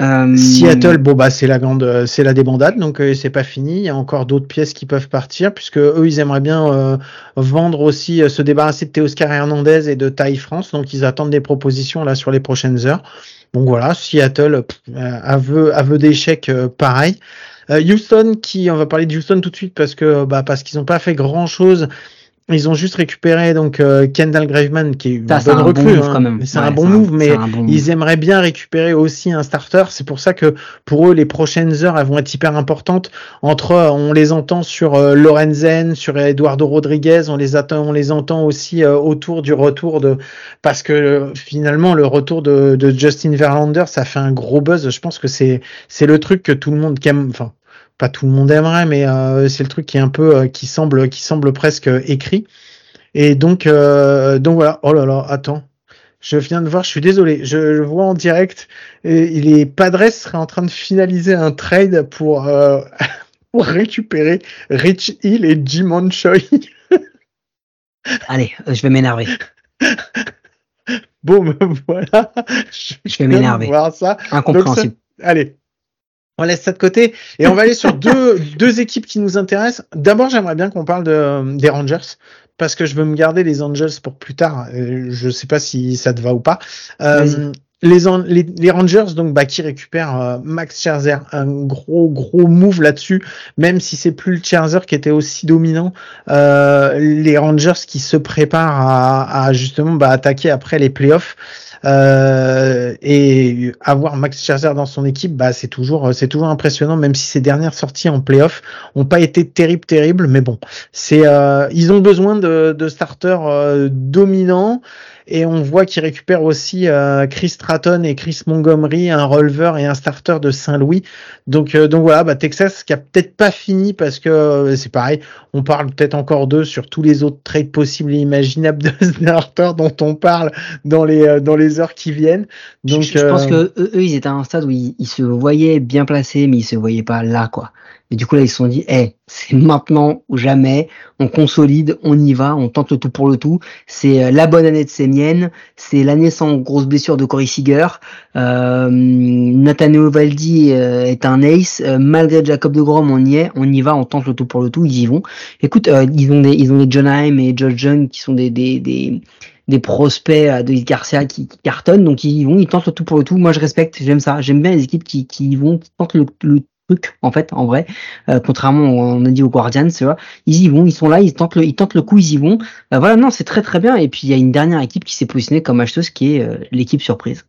Euh, Seattle, bon bah c'est la grande, euh, c'est la débandade, donc euh, c'est pas fini. Il y a encore d'autres pièces qui peuvent partir, puisque eux ils aimeraient bien euh, vendre aussi, euh, se débarrasser de Teoscar Hernandez et de Thaï France, donc ils attendent des propositions là sur les prochaines heures. Donc voilà, Seattle, aveu, aveu d'échec, pareil. Houston, qui, on va parler de Houston tout de suite parce que bah parce qu'ils n'ont pas fait grand chose. Ils ont juste récupéré donc euh, Kendall Graveman, qui est une bonne un bon recrue, move hein, même. mais c'est Ouais, un bon move, mais bon move. ils aimeraient bien récupérer aussi un starter. C'est pour ça que pour eux, les prochaines heures, elles vont être hyper importantes. Entre, euh, on les entend sur euh, Lorenzen, sur Eduardo Rodriguez, on les attend, on les entend aussi euh, autour du retour de, parce que finalement, le retour de, de Justin Verlander, ça fait un gros buzz. Je pense que c'est, c'est le truc que tout le monde aime, enfin, pas tout le monde aimerait, mais euh, c'est le truc qui est un peu, euh, qui semble, qui semble presque euh, écrit. Et donc, donc voilà. Oh là là, attends. Je viens de voir, je suis désolé, je, je vois en direct, et les Padres seraient en train de finaliser un trade pour, euh, pour récupérer Rich Hill et Jimon Choi. Allez, je vais m'énerver. Bon, ben voilà. Je, Je vais m'énerver. voir ça. Incompréhensible. Allez. On laisse ça de côté et on va aller sur deux, deux équipes qui nous intéressent. D'abord, j'aimerais bien qu'on parle de, des Rangers parce que je veux me garder les Angels pour plus tard. Euh, Je sais pas si ça te va ou pas. Euh, les, An- les, les Rangers donc bah, qui récupèrent euh, Max Scherzer, un gros gros move là-dessus, même si c'est plus le Scherzer qui était aussi dominant. Euh, les Rangers qui se préparent à, à justement bah, attaquer après les playoffs. Euh, et avoir Max Scherzer dans son équipe, bah c'est toujours c'est toujours impressionnant, même si ses dernières sorties en playoff ont pas été terribles terribles, mais bon, c'est euh, ils ont besoin de, de starters euh, dominants et on voit qu'ils récupèrent aussi euh, Chris Stratton et Chris Montgomery, un releveur et un starter de Saint-Louis. Donc euh, donc voilà, bah, Texas qui a peut-être pas fini parce que euh, c'est pareil, on parle peut-être encore d'eux sur tous les autres trades possibles et imaginables de starters dont on parle dans les dans les heures qui viennent. Donc je, je pense que eux, eux, ils étaient à un stade où ils, ils se voyaient bien placés, mais ils se voyaient pas là, quoi. Et du coup, là, ils se sont dit, eh, c'est maintenant ou jamais. On consolide, on y va, on tente le tout pour le tout. C'est euh, la bonne année de Sémienne. C'est l'année sans grosse blessure de Corey Seager. Euh, Nathaniel Valdi euh, est un ace. Euh, malgré Jacob de Grom, on y est, on y va, on tente le tout pour le tout. Ils y vont. Écoute, euh, ils ont des, ils ont des John Haim et Josh Jung qui sont des, des, des, des prospects de Garcia qui, qui cartonnent, donc ils y vont, ils tentent le tout pour le tout. Moi, je respecte, j'aime ça. J'aime bien les équipes qui, qui y vont, qui tentent le, le en fait en vrai. Euh, contrairement on a dit aux Guardians tu vois. Ils y vont ils sont là ils tentent le ils tentent le coup ils y vont. Euh, voilà non c'est très très bien. Et puis il y a une dernière équipe qui s'est positionnée comme acheteuse qui est euh, l'équipe surprise.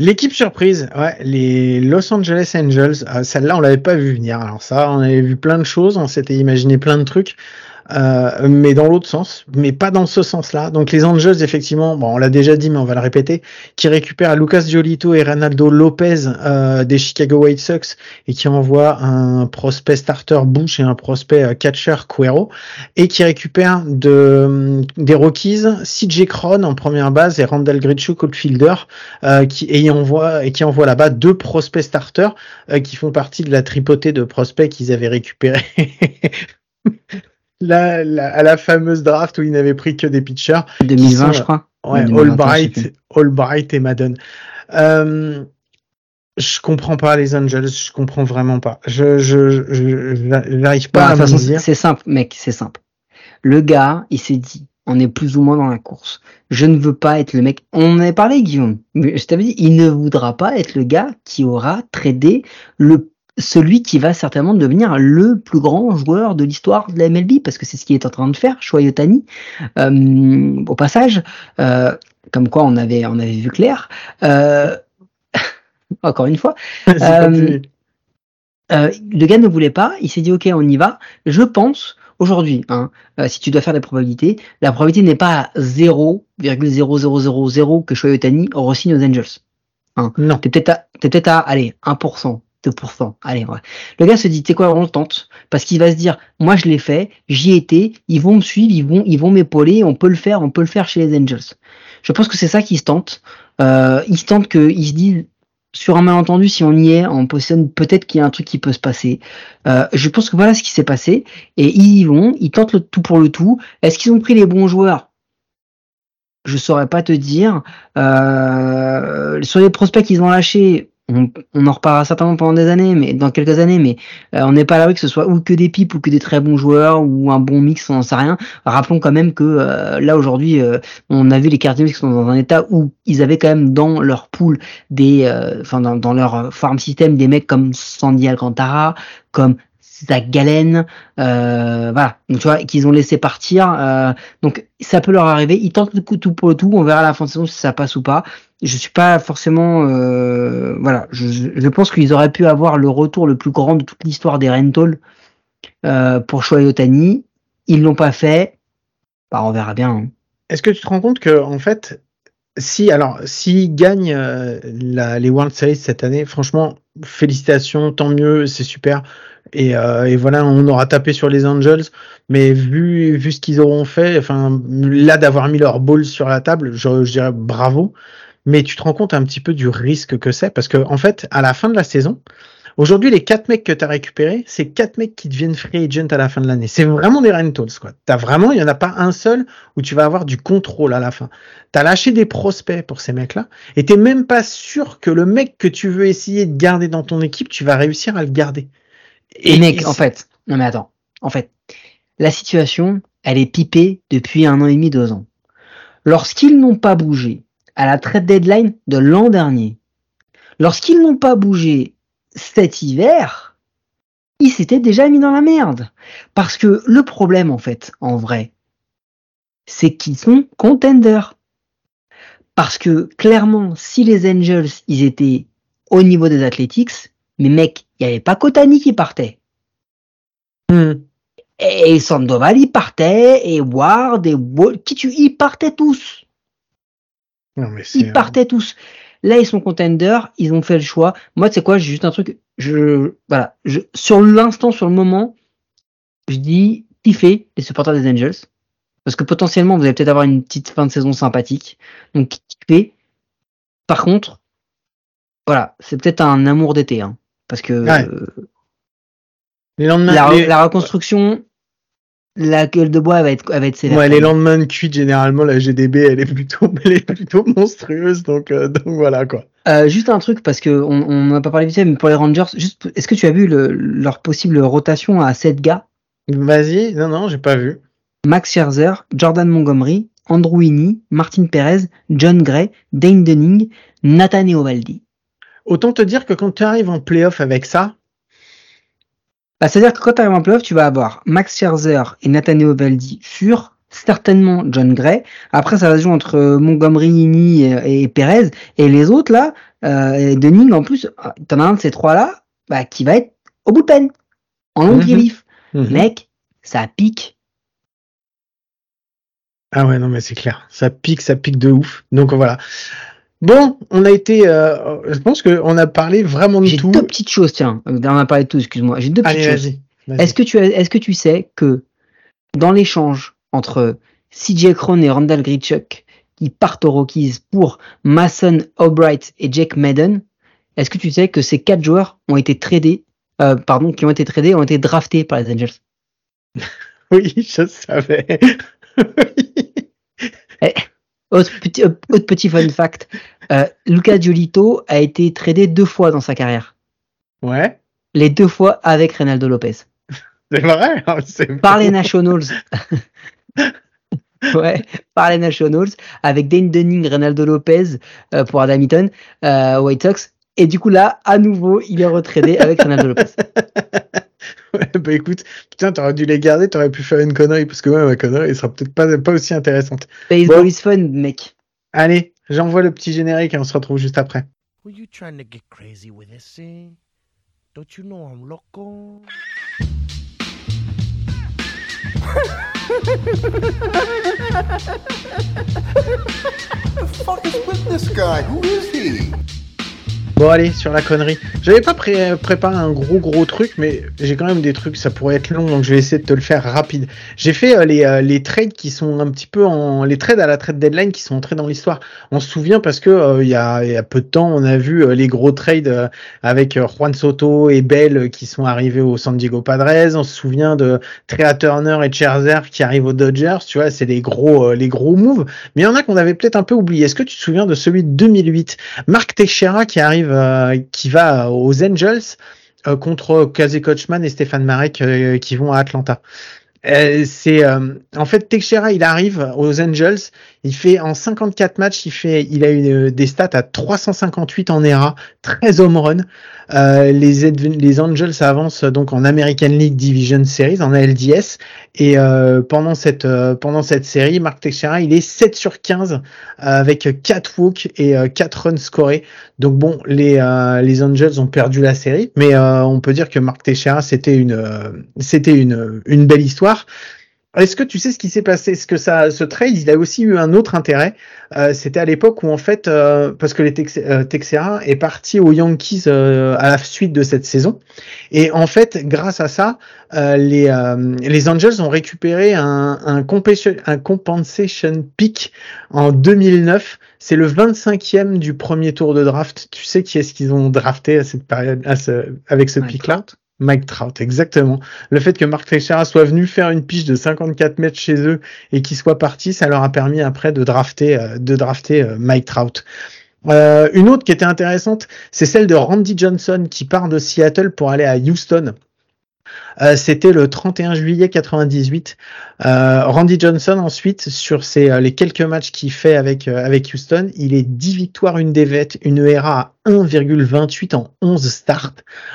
L'équipe surprise, ouais, les Los Angeles Angels, euh, celle-là on l'avait pas vu venir. Alors ça, on avait vu plein de choses, on s'était imaginé plein de trucs, euh, mais dans l'autre sens, mais pas dans ce sens-là. Donc les Angels, effectivement, bon, on l'a déjà dit, mais on va le répéter, qui récupèrent Lucas Giolito et Ronaldo Lopez euh, des Chicago White Sox et qui envoient un prospect starter Bush et un prospect euh, catcher Cuero et qui récupèrent de, des Rockies CJ Cron en première base et Randall Grichuk outfielder euh, qui et envoie et qui envoie là-bas deux prospects starters euh, qui font partie de la tripotée de prospects qu'ils avaient récupérés la, la- à la fameuse draft où ils n'avaient pris que des pitchers 2020 sont, je crois ouais Ou 2021, je sais Albright Albright et Madden euh, je comprends pas les Angels je comprends vraiment pas je je je, n'arrive pas Bah, à me dire c'est simple, mec, c'est simple. Le gars, il s'est dit, on est plus ou moins dans la course. Je ne veux pas être le mec. On en avait parlé, Guillaume. Mais je t'avais dit, il ne voudra pas être le gars qui aura tradé le celui qui va certainement devenir le plus grand joueur de l'histoire de la MLB, parce que c'est ce qu'il est en train de faire, Shohei. Euh, au passage, euh, comme quoi on avait on avait vu clair. Euh, encore une fois, euh, euh, le gars ne voulait pas, il s'est dit ok on y va. Je pense aujourd'hui, hein, euh, si tu dois faire des probabilités, la probabilité n'est pas à 0,0000 que Shohei Ohtani re-signe aux Angels. non T'es peut-être à, t'es peut-être à, allez, 1%, 2%, allez, ouais. Le gars se dit, t'es quoi, on le tente, parce qu'il va se dire, moi je l'ai fait, j'y étais, ils vont me suivre, ils vont, ils vont m'épauler, on peut le faire, on peut le faire chez les Angels. Je pense que c'est ça qui se tente. Euh, il se tente que, il se dit, sur un malentendu, si on y est, on positionne, peut-être qu'il y a un truc qui peut se passer. Euh, je pense que voilà ce qui s'est passé, et ils y vont, ils tentent le tout pour le tout. Est-ce qu'ils ont pris les bons joueurs? Je saurais pas te dire. Euh, sur les prospects qu'ils ont lâchés, on, on en reparlera certainement pendant des années, mais dans quelques années, mais euh, on n'est pas à l'abri que ce soit ou que des pipes ou que des très bons joueurs ou un bon mix, on n'en sait rien. Rappelons quand même que euh, là aujourd'hui, euh, on a vu les Cardinals qui sont dans un état où ils avaient quand même dans leur pool des, enfin dans, leur farm system des mecs comme Sandy Alcantara, comme Zach Gallen, euh, voilà, donc tu vois qu'ils ont laissé partir. donc ça peut leur arriver. Ils tentent le coup tout pour le tout. On verra à la fin de saison si ça passe ou pas. Je suis pas forcément, euh, voilà. Je, pense qu'ils auraient pu avoir le retour le plus grand de toute l'histoire des rentals euh, pour Shohei Ohtani. Ils l'ont pas fait. Bah, on verra bien. hein. Est-ce que tu te rends compte que en fait, si alors s'ils gagnent euh, les World Series cette année, franchement, félicitations, tant mieux, c'est super. Et, voilà, on aura tapé sur les Angels, mais vu ce qu'ils auront fait, enfin là d'avoir mis leur ball sur la table, je dirais bravo. Mais tu te rends compte un petit peu du risque que c'est, parce que en fait, à la fin de la saison, Aujourd'hui, les quatre mecs que tu as récupérés, c'est quatre mecs qui deviennent free agent à la fin de l'année. C'est vraiment des rentals, quoi. T'as vraiment, il y en a pas un seul où tu vas avoir du contrôle à la fin. T'as lâché des prospects pour ces mecs-là, et t'es même pas sûr que le mec que tu veux essayer de garder dans ton équipe, tu vas réussir à le garder. Et, mec, en fait, non mais attends, en fait, la situation, elle est pipée depuis un an et demi, deux ans. Lorsqu'ils n'ont pas bougé à la trade deadline de l'an dernier, lorsqu'ils n'ont pas bougé cet hiver, ils s'étaient déjà mis dans la merde. Parce que le problème, en fait, en vrai, c'est qu'ils sont contenders. Parce que clairement, si les Angels, ils étaient au niveau des Athletics, mais mec, il n'y avait pas Kotani qui partait. Hmm. Et Sandoval, il partait, et Ward, et Wall, qui tu, ils partaient tous. Non, mais c'est, Ils partaient tous. Là, ils sont contenders, ils ont fait le choix. Moi, tu sais quoi, j'ai juste un truc, je, voilà, je, sur l'instant, sur le moment, je dis, kiffez les supporters des Angels. Parce que potentiellement, vous allez peut-être avoir une petite fin de saison sympathique. Donc, kiffez. Par contre, voilà, c'est peut-être un amour d'été, hein. Parce que, Ouais. euh, les lendemains, la, les- la reconstruction, la gueule de bois, elle va être, elle va être sévère. Ouais, les lendemains de cuite, généralement, la GDB, elle est plutôt, elle est plutôt monstrueuse, donc, euh, donc voilà, quoi. Euh, juste un truc, parce que on on n'a pas parlé vite fait, mais pour les Rangers, juste, est-ce que tu as vu le, leur possible rotation à 7 gars? Vas-y, non, non, j'ai pas vu. Max Scherzer, Jordan Montgomery, Andrew Heaney, Martin Perez, John Gray, Dane Dunning, Nathan Eovaldi. Autant te dire que quand tu arrives en playoff avec ça, Bah, C'est-à-dire que quand tu arrives en playoff, tu vas avoir Max Scherzer et Nathaniel Ovaldi furent certainement John Gray. Après, ça va se jouer entre euh, Montgomery, Nini et, et Perez. Et les autres, là, euh, et Dunning, en plus, euh, t'en as un de ces trois-là bah, qui va être au bout de peine, en long Mhm. relief. Mhm. Mec, ça pique. Ah ouais, non, mais c'est clair. Ça pique, ça pique de ouf. Donc voilà. Bon, on a été. euh, je pense qu'on a parlé vraiment de J'ai tout. deux petites choses, tiens. Euh, On a parlé de tout, excuse-moi. J'ai deux petites Allez, choses. Est-ce que tu est-ce que tu sais que dans l'échange entre CJ Cron et Randall Grichuk qui partent aux Rockies pour Mason Albright et Jake Madden, est-ce que tu sais que ces quatre joueurs ont été tradés, euh, pardon, qui ont été tradés, ont été draftés par les Angels? Oui, je savais. Autre petit, euh, autre petit fun fact, euh, Luca Giolito a été tradé deux fois dans sa carrière. ouais, Les deux fois avec Reynaldo Lopez. c'est vrai. hein, par les Nationals. ouais, par les Nationals, avec Dane Dunning, Reynaldo Lopez euh, pour Adam Eaton, euh, White Sox. Et du coup, là, à nouveau, il est retradé avec Reynaldo Lopez. Ouais, bah écoute, putain, t'aurais dû les garder, t'aurais pu faire une connerie, parce que ouais, ma connerie, elle sera peut-être pas, pas aussi intéressante. Baseball Bon. is fun, mec. Allez, j'envoie le petit générique et on se retrouve juste après. Were you trying to get crazy with this thing? Don't you know I'm loco? fuck is with this guy? Who is he? Bon allez, sur la connerie. J'avais pas pré- préparé un gros gros truc, mais j'ai quand même des trucs, ça pourrait être long, donc je vais essayer de te le faire rapide. J'ai fait euh, les, euh, les trades qui sont un petit peu en... les trades à la trade deadline qui sont entrés dans l'histoire. On se souvient parce que euh, il y, a, y a peu de temps, on a vu les gros trades avec Juan Soto et Bell qui sont arrivés au San Diego Padres. On se souvient de Trea Turner et Scherzer qui arrivent aux Dodgers. Tu vois, c'est les gros les gros moves. Mais il y en a qu'on avait peut-être un peu oublié. Est-ce que tu te souviens de celui de 2008 Mark Teixeira qui arrive, euh, qui va aux Angels euh, contre Casey Coachman et Stéphane Marek euh, qui vont à Atlanta. Euh, c'est euh, en fait Teixeira il arrive aux Angels il fait en 54 matchs il fait il a eu des stats à 358 en ERA 13 home run euh, les Angels avancent donc en American League Division Series en ALDS et euh, pendant cette euh, pendant cette série Mark Teixeira il est 7 sur 15 euh, avec 4 walks et euh, 4 runs scorés. Donc bon les euh, les Angels ont perdu la série mais euh, on peut dire que Mark Teixeira c'était une euh, c'était une une belle histoire est-ce que tu sais ce qui s'est passé? Est-ce que ça, ce trade, il a aussi eu un autre intérêt? Euh, C'était à l'époque où en fait, euh, parce que les Tex euh, Texera est parti aux Yankees à la suite de cette saison, et en fait, grâce à ça, les les Angels ont récupéré un un, compensation, un compensation pick en 2009. C'est le 25e du premier tour de draft. Tu sais qui est-ce qu'ils ont drafté à cette période, à ce, avec ce pick-là? Mike Trout, exactement. Le fait que Mark Teixeira soit venu faire une piche de 54 mètres chez eux et qu'il soit parti, ça leur a permis après de drafter, euh, de drafter euh, Mike Trout. Euh, une autre qui était intéressante, c'est celle de Randy Johnson qui part de Seattle pour aller à Houston. Euh, C'était le 31 juillet 98. Euh, Randy Johnson ensuite sur ses, euh, les quelques matchs qu'il fait avec euh, avec Houston, il est 10 victoires, une défaite, une ERA à 1,28 en 11 starts.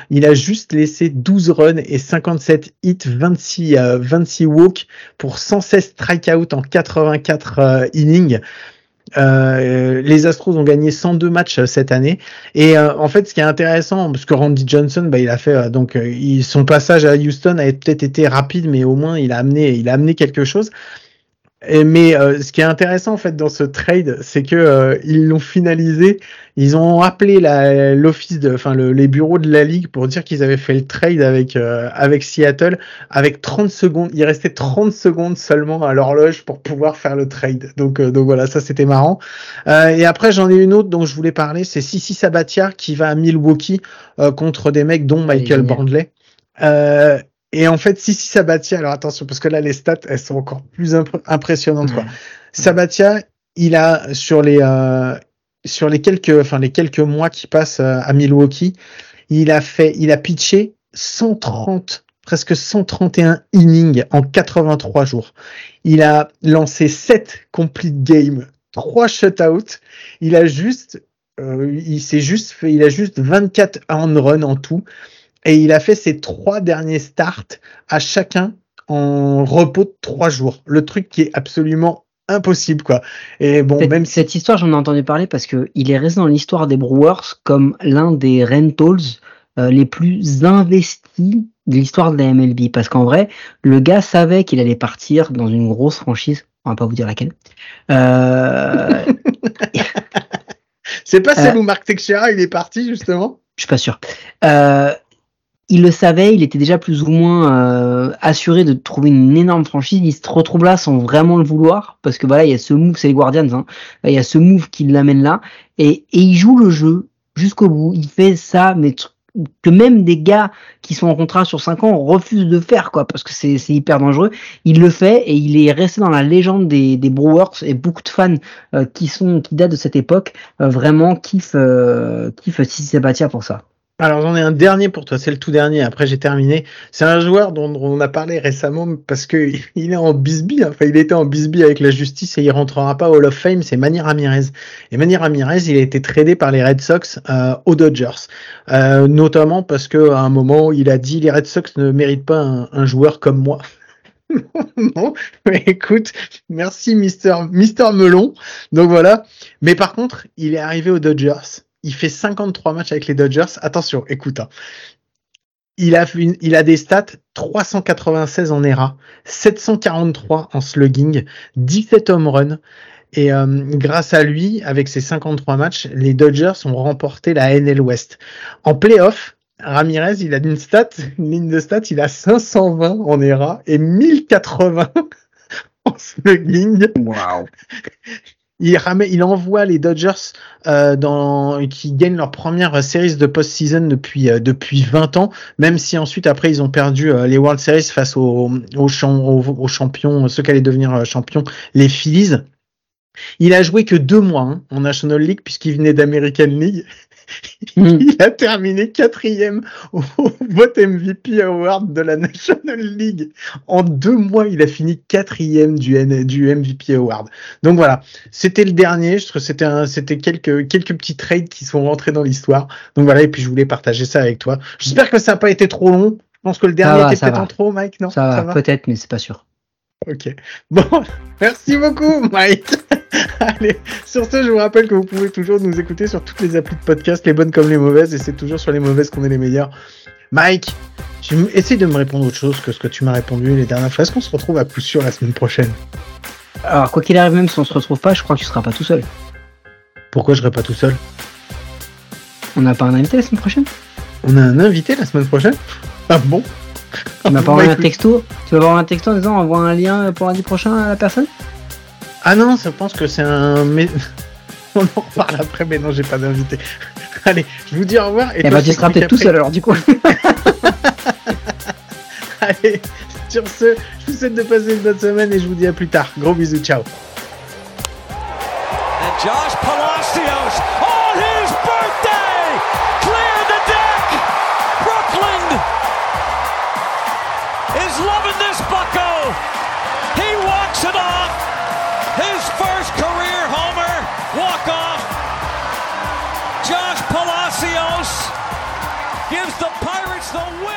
Il a juste laissé 12 runs et 57 hits, 26 euh, 26 walks pour 116 strikeouts en 84 euh, innings. Euh, les Astros ont gagné 102 matchs euh, cette année. Et euh, en fait ce qui est intéressant parce que Randy Johnson bah, il a fait euh, donc son passage à Houston a peut-être été rapide mais au moins il a amené il a amené quelque chose et, mais euh, ce qui est intéressant en fait dans ce trade, c'est que euh, ils l'ont finalisé. Ils ont appelé l'office de, enfin le- les bureaux de la ligue pour dire qu'ils avaient fait le trade avec euh, avec Seattle avec 30 secondes. Il restait 30 secondes seulement à l'horloge pour pouvoir faire le trade. Donc euh, donc voilà, ça c'était marrant. Euh, et après j'en ai une autre dont je voulais parler, c'est Sissi Sabatia qui va à Milwaukee euh, contre des mecs dont Michael. Brandley. Euh, et en fait, Sissi Sabatia, alors attention, parce que là, les stats, elles sont encore plus imp- impressionnantes. Quoi. Sabatia, il a sur les euh, sur les quelques, enfin les quelques mois qui passent euh, à Milwaukee, il a fait, il a pitché 130, presque 131 innings en 83 jours. Il a lancé 7 complete games, 3 shutouts. Il a juste, euh, il s'est juste fait, il a juste 24 on run en tout. Et il a fait ses trois derniers starts à chacun en repos de trois jours. Le truc qui est absolument impossible, quoi. Et bon, Cette, même si cette histoire, j'en ai entendu parler parce que il est resté dans l'histoire des Brewers comme l'un des rentals euh, les plus investis de l'histoire de la MLB. Parce qu'en vrai, le gars savait qu'il allait partir dans une grosse franchise. On va pas vous dire laquelle. Euh, c'est pas celle Euh. où Marc Teixeira il est parti justement? je suis pas sûr. Euh, il le savait, il était déjà plus ou moins euh, assuré de trouver une énorme franchise. Il se retrouve là sans vraiment le vouloir, parce que voilà, il y a ce move, c'est les Guardians, hein. il y a ce move qui l'amène là, et, et il joue le jeu jusqu'au bout. Il fait ça, mais que même des gars qui sont en contrat sur 5 ans refusent de faire, quoi, parce que c'est hyper dangereux. Il le fait et il est resté dans la légende des, des Brewers et beaucoup de fans euh, qui sont qui datent de cette époque euh, vraiment kiffent euh, kiffent Sissi pour ça. Alors j'en ai un dernier pour toi, c'est le tout dernier. Après j'ai terminé. C'est un joueur dont on a parlé récemment parce que il est en bisbee. Enfin il était en bisbee avec la justice et il rentrera pas au Hall of Fame. C'est Manny Ramirez. Et Manny Ramirez, il a été tradé par les Red Sox euh, aux Dodgers, Euh, notamment parce que à un moment il a dit les Red Sox ne méritent pas un, un joueur comme moi. bon, mais écoute, merci Mister Mister Melon. Donc voilà. Mais par contre, il est arrivé aux Dodgers. Il fait 53 matchs avec les Dodgers. Attention, écoute. hein. Il a, des stats 396 en ERA, 743 en slugging, 17 home runs. Et euh, grâce à lui, avec ses 53 matchs, les Dodgers ont remporté la NL West. En playoff, Ramirez, il a une stat, une ligne de stats, il a 520 en ERA et 1080 en slugging. Waouh. Il, envoie les Dodgers euh, qui gagnent leur première série de post-season depuis euh, depuis 20 ans, même si ensuite après ils ont perdu euh, les World Series face aux, aux, champ- aux, aux champions, ceux qui allaient devenir euh, champions, les Phillies. Il a joué que deux mois hein, en National League puisqu'il venait d'American League. Mm. Il a terminé quatrième au vote MVP Award de la National League. En deux mois, il a fini quatrième du, N- du MVP Award. Donc voilà, c'était le dernier. Je trouve que c'était c'était quelques quelques petits trades qui sont rentrés dans l'histoire. Donc voilà, et puis je voulais partager ça avec toi. J'espère que ça n'a pas été trop long. Je pense que le dernier va, était peut-être en trop, Mike. Non, Ça va, peut-être, mais c'est pas sûr. Ok. Bon, merci beaucoup, Mike. Allez, sur ce, je vous rappelle que vous pouvez toujours nous écouter sur toutes les applis de podcast, les bonnes comme les mauvaises, et c'est toujours sur les mauvaises qu'on est les meilleurs. Mike, essaye de me répondre autre chose que ce que tu m'as répondu les dernières fois. Est-ce qu'on se retrouve à coup sûr la semaine prochaine? Alors, quoi qu'il arrive, même si on se retrouve pas, je crois que tu seras pas tout seul. Pourquoi je serai pas tout seul? On n'a pas un invité la semaine prochaine? On a un invité la semaine prochaine? Ah bon? Tu m'as pas Bah, envoyé un texto Tu vas avoir un texto en disant envoie un lien pour lundi prochain à la personne? Ah non, je pense que c'est un. mais- On en reparle après, mais non, j'ai pas d'invité. Allez, je vous dis au revoir. Et Eh toi, bah, je tu seras peut-être tout seul alors, du coup. Allez, sur ce, je vous souhaite de passer une bonne semaine et je vous dis à plus tard. Gros bisous, ciao. And Josh gives the Pirates the win.